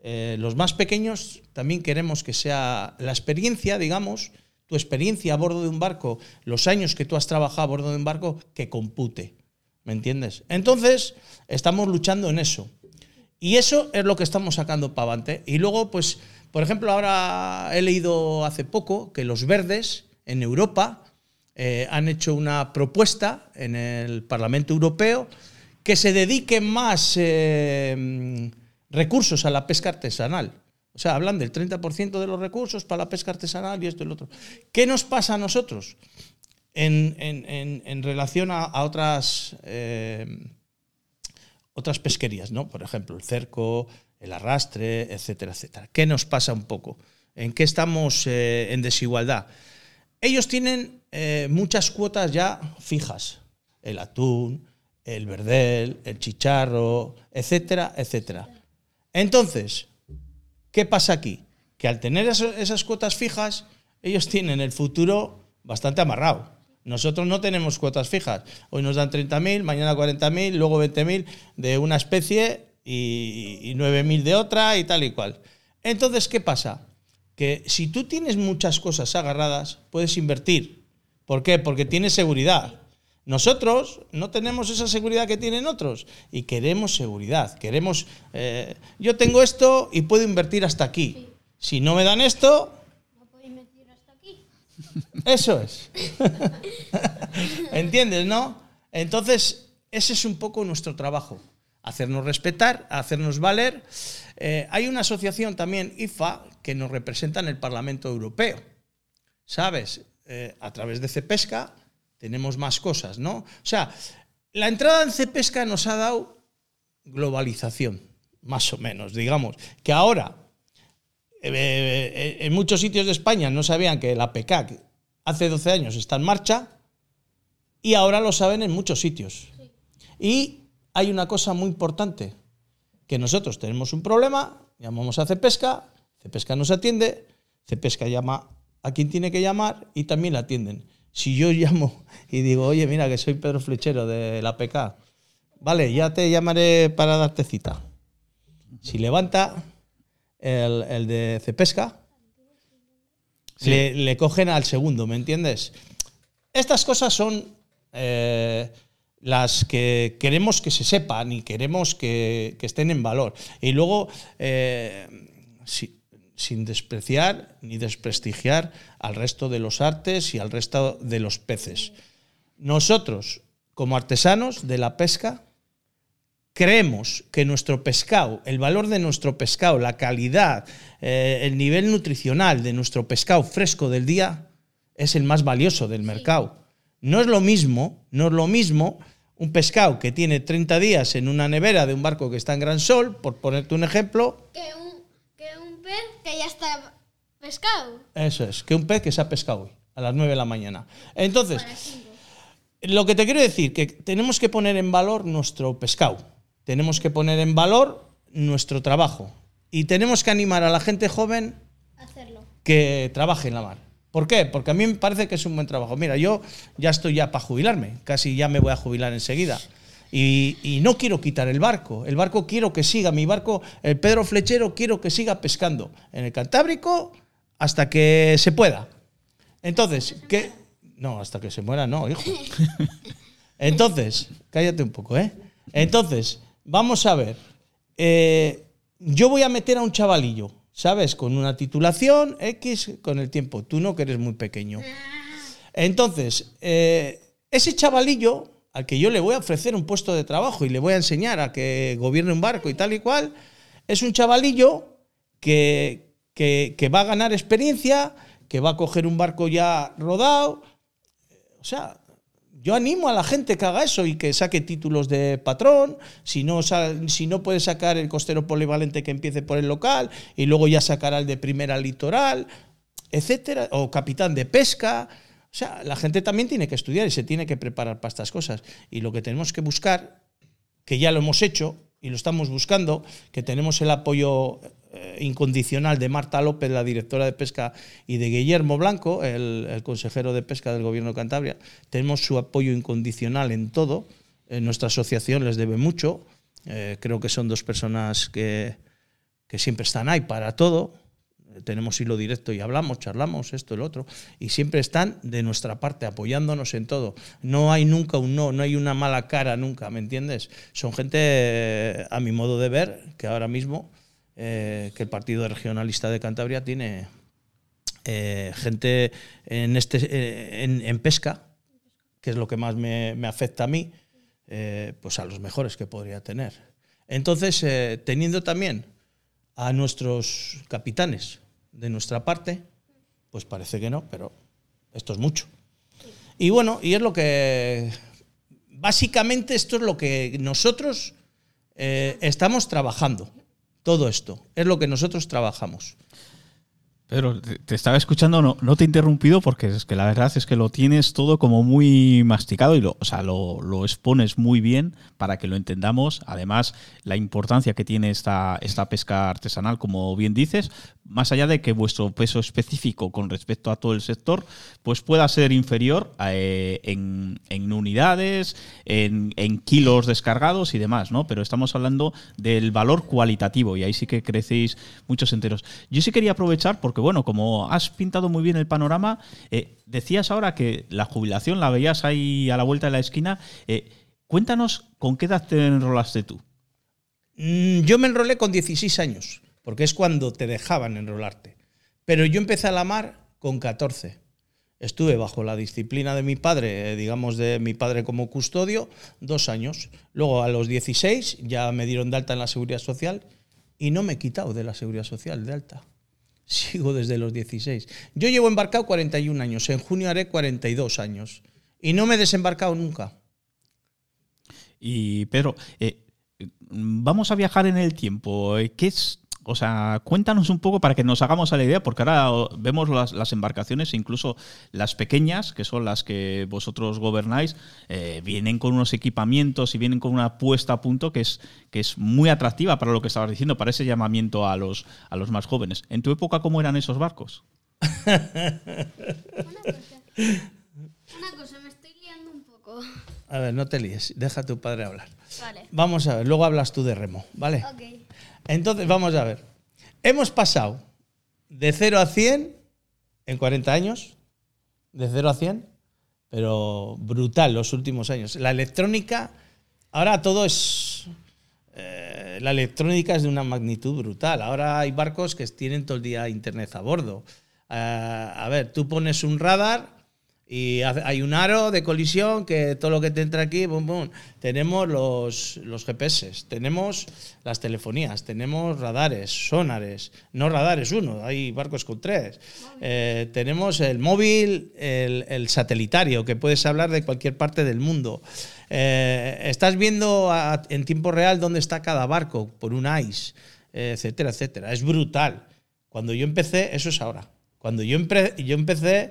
eh, los más pequeños también queremos que sea la experiencia, digamos, tu experiencia a bordo de un barco, los años que tú has trabajado a bordo de un barco, que compute. ¿Me entiendes? Entonces, estamos luchando en eso. Y eso es lo que estamos sacando para adelante. Y luego, pues, por ejemplo, ahora he leído hace poco que los verdes en Europa eh, han hecho una propuesta en el Parlamento Europeo que se dediquen más eh, recursos a la pesca artesanal. O sea, hablan del 30% de los recursos para la pesca artesanal y esto y lo otro. ¿Qué nos pasa a nosotros en, relación a, otras... Eh, otras pesquerías, ¿no? Por ejemplo, el cerco, el arrastre, etcétera, etcétera. ¿Qué nos pasa un poco? ¿En qué estamos eh, en desigualdad? Ellos tienen eh, muchas cuotas ya fijas. El atún, el verdel, el chicharro, etcétera, etcétera. Entonces, ¿qué pasa aquí? Que al tener esas cuotas fijas, ellos tienen el futuro bastante amarrado. Nosotros no tenemos cuotas fijas. Hoy nos dan 30.000, mañana 40.000, luego 20.000 de una especie y, 9.000 de otra y tal y cual. Entonces, ¿qué pasa? Que si tú tienes muchas cosas agarradas, puedes invertir. ¿Por qué? Porque tienes seguridad. Nosotros no tenemos esa seguridad que tienen otros y queremos seguridad. Queremos, eh, yo tengo esto y puedo invertir hasta aquí. Si no me dan esto, eso es. ¿Entiendes, no? Entonces, ese es un poco nuestro trabajo. Hacernos respetar, hacernos valer. Eh, hay una asociación también, IFA, que nos representa en el Parlamento Europeo. ¿Sabes? Eh, a través de Cepesca tenemos más cosas, ¿no? O sea, la entrada en Cepesca nos ha dado globalización, más o menos, digamos. Que ahora, eh, en muchos sitios de España no sabían que la PECAC hace 12 años está en marcha y ahora lo saben en muchos sitios. Y hay una cosa muy importante, que nosotros tenemos un problema, llamamos a Cepesca, Cepesca nos atiende, Cepesca llama a quien tiene que llamar y también la atienden. Si yo llamo y digo, oye, mira que soy Pedro Flechero de la PK, vale, ya te llamaré para darte cita. Si levanta el, el de Cepesca, le, cogen al segundo, ¿me entiendes? Estas cosas son eh, las que queremos que se sepan y queremos que, estén en valor. Y luego, eh, sin despreciar ni desprestigiar al resto de los artes y al resto de los peces. Nosotros, como artesanos de la pesca, creemos que nuestro pescado, el valor de nuestro pescado, la calidad, eh, el nivel nutricional de nuestro pescado fresco del día es el más valioso del mercado. No es lo mismo, no es lo mismo un pescado que tiene 30 días en una nevera de un barco que está en gran sol, por ponerte un ejemplo. Que un, pez que ya está pescado. Eso es, que un pez que se ha pescado hoy, a las 9 de la mañana. Entonces, lo que te quiero decir, que tenemos que poner en valor nuestro pescado tenemos que poner en valor nuestro trabajo y tenemos que animar a la gente joven que trabaje en la mar. ¿Por qué? Porque a mí me parece que es un buen trabajo. Mira, yo ya estoy ya para jubilarme, casi ya me voy a jubilar enseguida. Y, y no quiero quitar el barco. El barco quiero que siga. Mi barco, el Pedro Flechero, quiero que siga pescando en el Cantábrico hasta que se pueda. Entonces, ¿qué? No, hasta que se muera, no, hijo. Entonces, cállate un poco, ¿eh? Entonces, vamos a ver. Eh, yo voy a meter a un chavalillo, ¿sabes? Con una titulación X con el tiempo. Tú no, que eres muy pequeño. Entonces, eh, ese chavalillo al que yo le voy a ofrecer un puesto de trabajo y le voy a enseñar a que gobierne un barco y tal y cual, es un chavalillo que, que, va a ganar experiencia, que va a coger un barco ya rodado. O sea, yo animo a la gente que haga eso y que saque títulos de patrón, si no, si no puede sacar el costero polivalente que empiece por el local y luego ya sacará el de primera litoral, etcétera, o capitán de pesca. O sea, la gente también tiene que estudiar y se tiene que preparar para estas cosas. Y lo que tenemos que buscar, que ya lo hemos hecho y lo estamos buscando, que tenemos el apoyo eh, incondicional de Marta López, la directora de pesca, y de Guillermo Blanco, el, consejero de pesca del gobierno de Cantabria. Tenemos su apoyo incondicional en todo. Eh, nuestra asociación les debe mucho. Eh, creo que son dos personas que, que siempre están ahí para todo. Tenemos hilo directo y hablamos, charlamos, esto, el otro, y siempre están de nuestra parte, apoyándonos en todo. No hay nunca un no, no hay una mala cara nunca, ¿me entiendes? Son gente, eh, a mi modo de ver, que ahora mismo, eh, que el Partido Regionalista de Cantabria tiene eh, gente en, este, en, pesca, que es lo que más me, afecta a mí, pues a los mejores que podría tener. Entonces, teniendo también a nuestros capitanes de nuestra parte, pues parece que no, pero esto es mucho. Y bueno, y es lo que, básicamente esto es lo que nosotros eh, estamos trabajando, todo esto, es lo que nosotros trabajamos. Pedro, te, estaba escuchando, no, no te he interrumpido porque es que la verdad es que lo tienes todo como muy masticado y lo, o sea, lo, lo expones muy bien para que lo entendamos. Además, la importancia que tiene esta, esta pesca artesanal, como bien dices, más allá de que vuestro peso específico con respecto a todo el sector, pues pueda ser inferior eh, en, en unidades, en, kilos descargados y demás, ¿no? Pero estamos hablando del valor cualitativo y ahí sí que crecéis muchos enteros. Yo sí quería aprovechar porque, bueno, como has pintado muy bien el panorama, eh, decías ahora que la jubilación la veías ahí a la vuelta de la esquina. eh, cuéntanos con qué edad te enrolaste tú. Mm, Yo me enrolé con 16 años, porque es cuando te dejaban enrolarte. Pero yo empecé a la mar con 14. Estuve bajo la disciplina de mi padre, eh, digamos de mi padre como custodio, dos años. Luego a los 16 ya me dieron de alta en la seguridad social y no me he quitado de la seguridad social de alta. Sigo desde los 16. Yo llevo embarcado 41 años, en junio haré 42 años y no me he desembarcado nunca. Y Pedro, eh, vamos a viajar en el tiempo. Eh, ¿Qué es? O sea, cuéntanos un poco para que nos hagamos a la idea, porque ahora vemos las, las embarcaciones, incluso las pequeñas, que son las que vosotros gobernáis, eh, vienen con unos equipamientos y vienen con una puesta a punto que es, que es muy atractiva para lo que estabas diciendo, para ese llamamiento a los, a los más jóvenes. ¿En tu época cómo eran esos barcos? Una cosa, me estoy liando un poco. A ver, no te líes, deja a tu padre hablar. Vale. Vamos a ver, luego hablas tú de remo, ¿vale? Ok. Entonces, vamos a ver. Hemos pasado de 0 a 100 en 40 años, de 0 a 100, pero brutal los últimos años. La electrónica, ahora todo es... eh, la electrónica es de una magnitud brutal. Ahora hay barcos que tienen todo el día internet a bordo. Ah, a ver, tú pones un radar y hay un aro de colisión que todo lo que te entra aquí, bum, bum. Tenemos los, los GPS, tenemos las telefonías, tenemos radares, sonares, no radares uno, hay barcos con tres. Eh, tenemos el móvil, el, el satelitario, que puedes hablar de cualquier parte del mundo. Eh, estás viendo a- en tiempo real dónde está cada barco por un ICE, etcétera, etcétera. Es brutal. Cuando yo empecé, eso es ahora. Cuando yo, empre- yo empecé,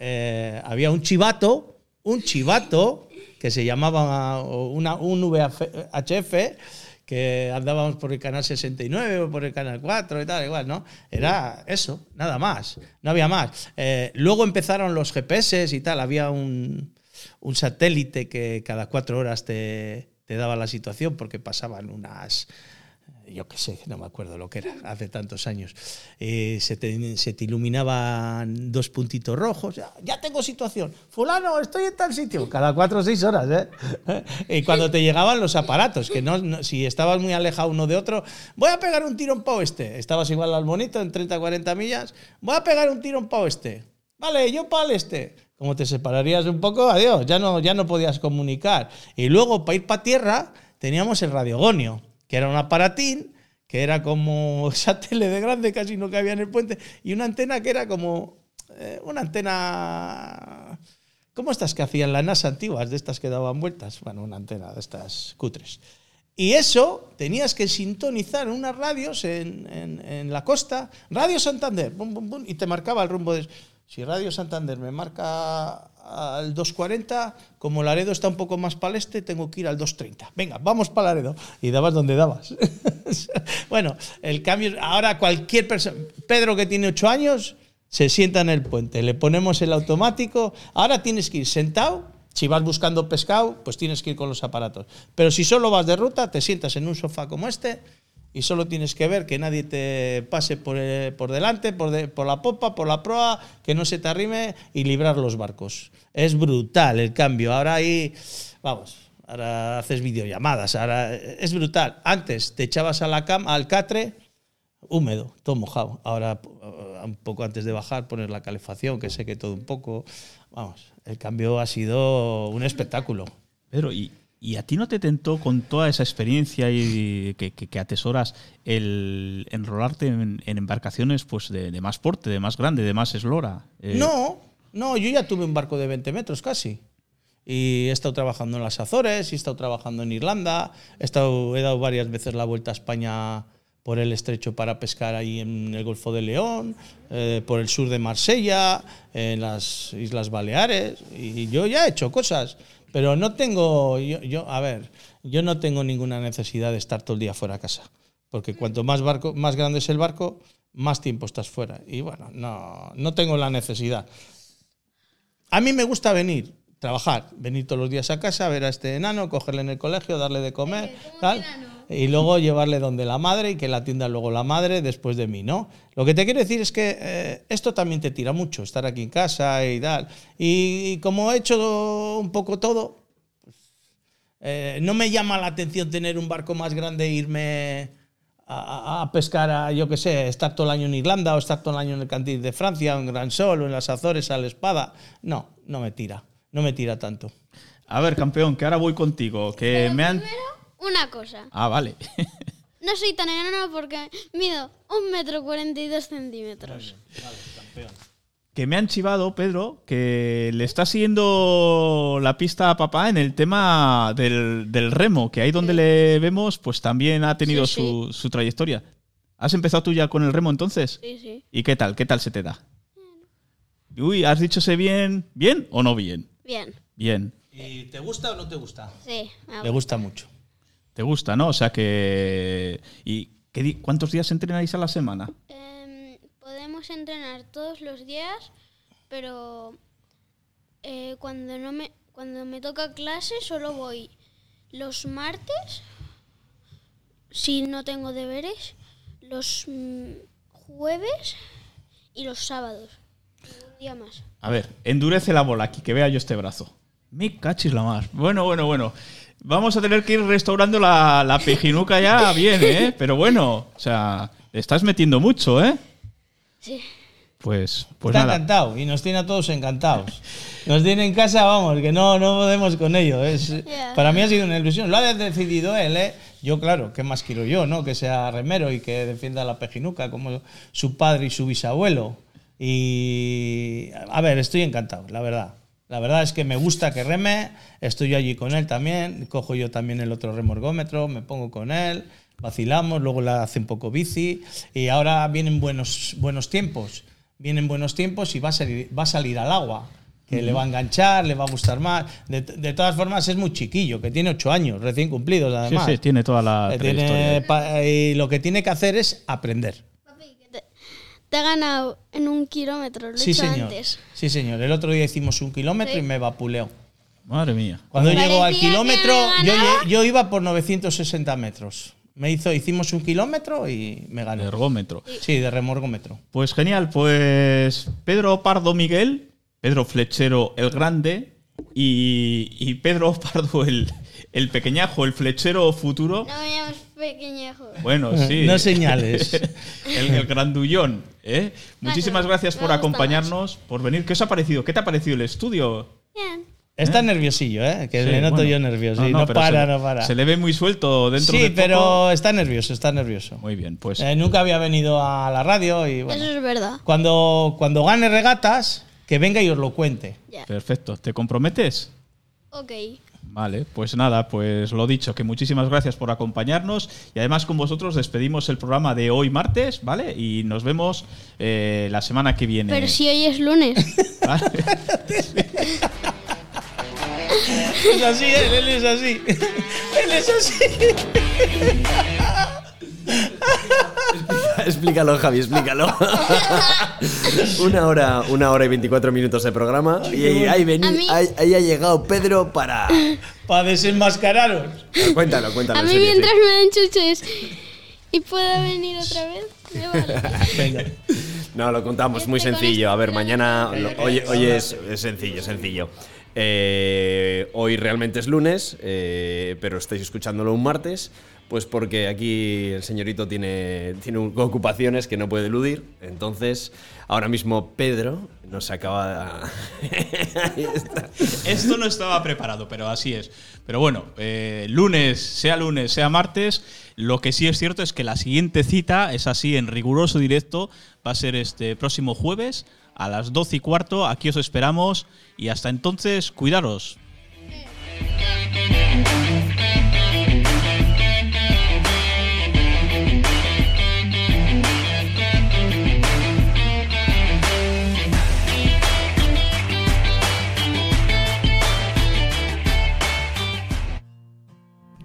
eh, había un chivato, un chivato que se llamaba una, un VHF, que andábamos por el canal 69 o por el canal 4 y tal, igual, ¿no? Era eso, nada más, no había más. Eh, luego empezaron los GPS y tal, había un, un satélite que cada cuatro horas te daba la situación porque pasaban unas yo qué sé, no me acuerdo lo que era, hace tantos años, eh, se, te, se, te, iluminaban dos puntitos rojos, ya, ya, tengo situación, fulano, estoy en tal sitio, cada cuatro o seis horas, ¿eh? Y cuando te llegaban los aparatos, que no, no, si estabas muy alejado uno de otro, voy a pegar un tirón pa' este, estabas igual al bonito en 30, 40 millas, voy a pegar un tirón pa' este, vale, yo para este, como te separarías un poco, adiós, ya no, ya no podías comunicar. Y luego, para ir para tierra, teníamos el radiogonio que era un aparatín, que era como esa tele de grande, casi no cabía en el puente, y una antena que era como eh, una antena como estas que hacían las NAS antiguas, de estas que daban vueltas, bueno, una antena de estas cutres. Y eso tenías que sintonizar en unas radios en, en, en la costa, Radio Santander, bum, bum, bum, y te marcaba el rumbo de... Si Radio Santander me marca al 240, como Laredo está un poco más para el este, tengo que ir al 230. Venga, vamos para Laredo. Y dabas donde dabas. bueno, el cambio, ahora cualquier persona, Pedro que tiene 8 años, se sienta en el puente, le ponemos el automático, ahora tienes que ir sentado, si vas buscando pescado, pues tienes que ir con los aparatos. Pero si solo vas de ruta, te sientas en un sofá como este y solo tienes que ver que nadie te pase por, eh, por delante, por, de, por, la popa, por la proa, que no se te arrime y librar los barcos. Es brutal el cambio. Ahora ahí, vamos, ahora haces videollamadas, ahora es brutal. Antes te echabas a la cama, al catre, húmedo, todo mojado. Ahora, un poco antes de bajar, poner la calefacción, que seque todo un poco. Vamos, el cambio ha sido un espectáculo. Pedro, y, ¿Y a ti no te tentó con toda esa experiencia y que, que, que atesoras el enrolarte en, embarcaciones pues de, de, más porte, de más grande, de más eslora? Eh, no, no, yo ya tuve un barco de 20 metros casi. Y he estado trabajando en las Azores, he estado trabajando en Irlanda, he dado varias veces la vuelta a España por el estrecho para pescar ahí en el Golfo de León, eh, por el sur de Marsella, en las Islas Baleares, y yo ya he hecho cosas. Pero no tengo, yo, yo, a ver, yo no tengo ninguna necesidad de estar todo el día fuera de casa. Porque cuanto más, barco, más grande es el barco, más tiempo estás fuera. Y bueno, no, no tengo la necesidad. A mí me gusta venir, trabajar, venir todos los días a casa, ver a este enano, cogerle en el colegio, darle de comer, tal, y luego llevarle donde la madre y que la atienda luego la madre después de mí, ¿no? Lo que te quiero decir es que eh, esto también te tira mucho, estar aquí en casa y tal. Y, y como he hecho un poco todo, pues, eh, no me llama la atención tener un barco más grande e irme a, a, pescar, a, yo qué sé, estar todo el año en Irlanda o estar todo el año en el Cantil de Francia o en Gran Sol o en las Azores a la Espada. No, no me tira, no me tira tanto. A ver, campeón, que ahora voy contigo. Que Pero me han... primero, una cosa. Ah, vale. No soy tan enano porque mido un metro cuarenta y dos centímetros. que me han chivado, Pedro, que le está siguiendo la pista a papá en el tema del, del remo, que ahí donde le vemos, pues también ha tenido Sí, su, su trayectoria. ¿Has empezado tú ya con el remo entonces? Sí, sí. ¿Y qué tal? ¿Qué tal se te da? Uy, ¿has dicho ese bien? ¿Bien o no bien? Bien. Bien. ¿Y te gusta o no te gusta? Sí. me Le gusta mucho. ¿Te gusta, no? O sea que... ¿Y qué di- cuántos días entrenáis a la semana? Em, podemos entrenar todos los días, pero eh, cuando no me cuando me toca clase solo voy los martes si no tengo deberes, los mm, jueves y los sábados. Un día más. A ver, endurece la bola aquí, que vea yo este brazo. Me cachis la más. Bueno, bueno, bueno. Vamos a tener que ir restaurando la, la pejinuca ya bien, ¿eh? Pero bueno, o sea, le estás metiendo mucho, ¿eh? Sí. Pues, pues Está nada. encantado y nos tiene a todos encantados. Nos tiene en casa, vamos, que no, no podemos con ello. Es. Para mí ha sido una ilusión. Lo ha decidido él, ¿eh? Yo, claro, ¿qué más quiero yo, no? Que sea remero y que defienda la pejinuca como su padre y su bisabuelo. Y, a ver, estoy encantado, la verdad. La verdad es que me gusta que reme, estoy allí con él también, cojo yo también el otro remorgómetro, me pongo con él, vacilamos, luego la hace un poco bici y ahora vienen buenos, buenos tiempos, vienen buenos tiempos y va a salir, va a salir al agua, que le va a enganchar, le va a gustar más. De, de todas formas es muy chiquillo, que tiene ocho años, recién cumplidos Sí, además. sí, tiene toda la Eh, tiene pa- y lo que tiene que hacer es aprender. Te ha ganado en un kilómetro, lo he Sí, hecho señor. antes. Sí, señor. El otro día hicimos un kilómetro Sí. y me vapuleó. Madre mía. Cuando llegó al kilómetro, me yo, yo iba por 960 metros. Me hizo, hicimos un kilómetro y me ganó. De ergómetro. Sí, de remorgómetro. Pues genial, pues Pedro Pardo Miguel, Pedro Flechero el Grande y, y Pedro Pardo el, el Pequeñajo, el Flechero Futuro. No me llames pequeñejo. Bueno, sí. No señales. el, el grandullón. ¿eh? Muchísimas gracias por acompañarnos, por venir. ¿Qué os ha parecido? ¿Qué te ha parecido el estudio? Bien. Está nerviosillo, ¿eh? Que Sí, le noto bueno. yo nervioso. y no, pero para, se, le- no para. Se le ve muy suelto dentro sí, de poco. pero está nervioso, está nervioso. Muy bien, pues Eh, nunca había venido a la radio y bueno. Eso es verdad. Cuando, cuando gane regatas, que venga y os lo cuente. Ya. perfecto. ¿Te comprometes? Ok. Vale, pues nada, pues lo dicho, que muchísimas gracias por acompañarnos y además con vosotros despedimos el programa de hoy martes, ¿vale? Y nos vemos eh, la semana que viene. Pero si hoy es lunes. ¿vale? Es así, él, él es así. él es así. explícalo, Javi, explícalo. una, hora, una hora y 24 minutos de programa. Y ahí, ahí vení- A mí- ahí- ahí ha llegado Pedro para. Para desenmascararos. Cuéntalo, cuéntalo. A mí serio, mientras sí. me dan chuches y pueda venir otra vez, me vale. Venga. No, lo contamos muy Este sencillo. A ver, este mañana. hoy, hoy es, es sencillo, sencillo. Eh, hoy realmente es lunes, eh, pero estáis escuchándolo un martes. Pues porque aquí el señorito tiene, tiene ocupaciones que no puede eludir. Entonces, ahora mismo Pedro nos acaba. Esto no estaba preparado, pero así es. Pero bueno, eh, lunes, sea lunes, sea martes, lo que sí es cierto es que la siguiente cita es así en riguroso directo, va a ser este próximo jueves a las 12 y cuarto, aquí os esperamos y hasta entonces, cuidaros.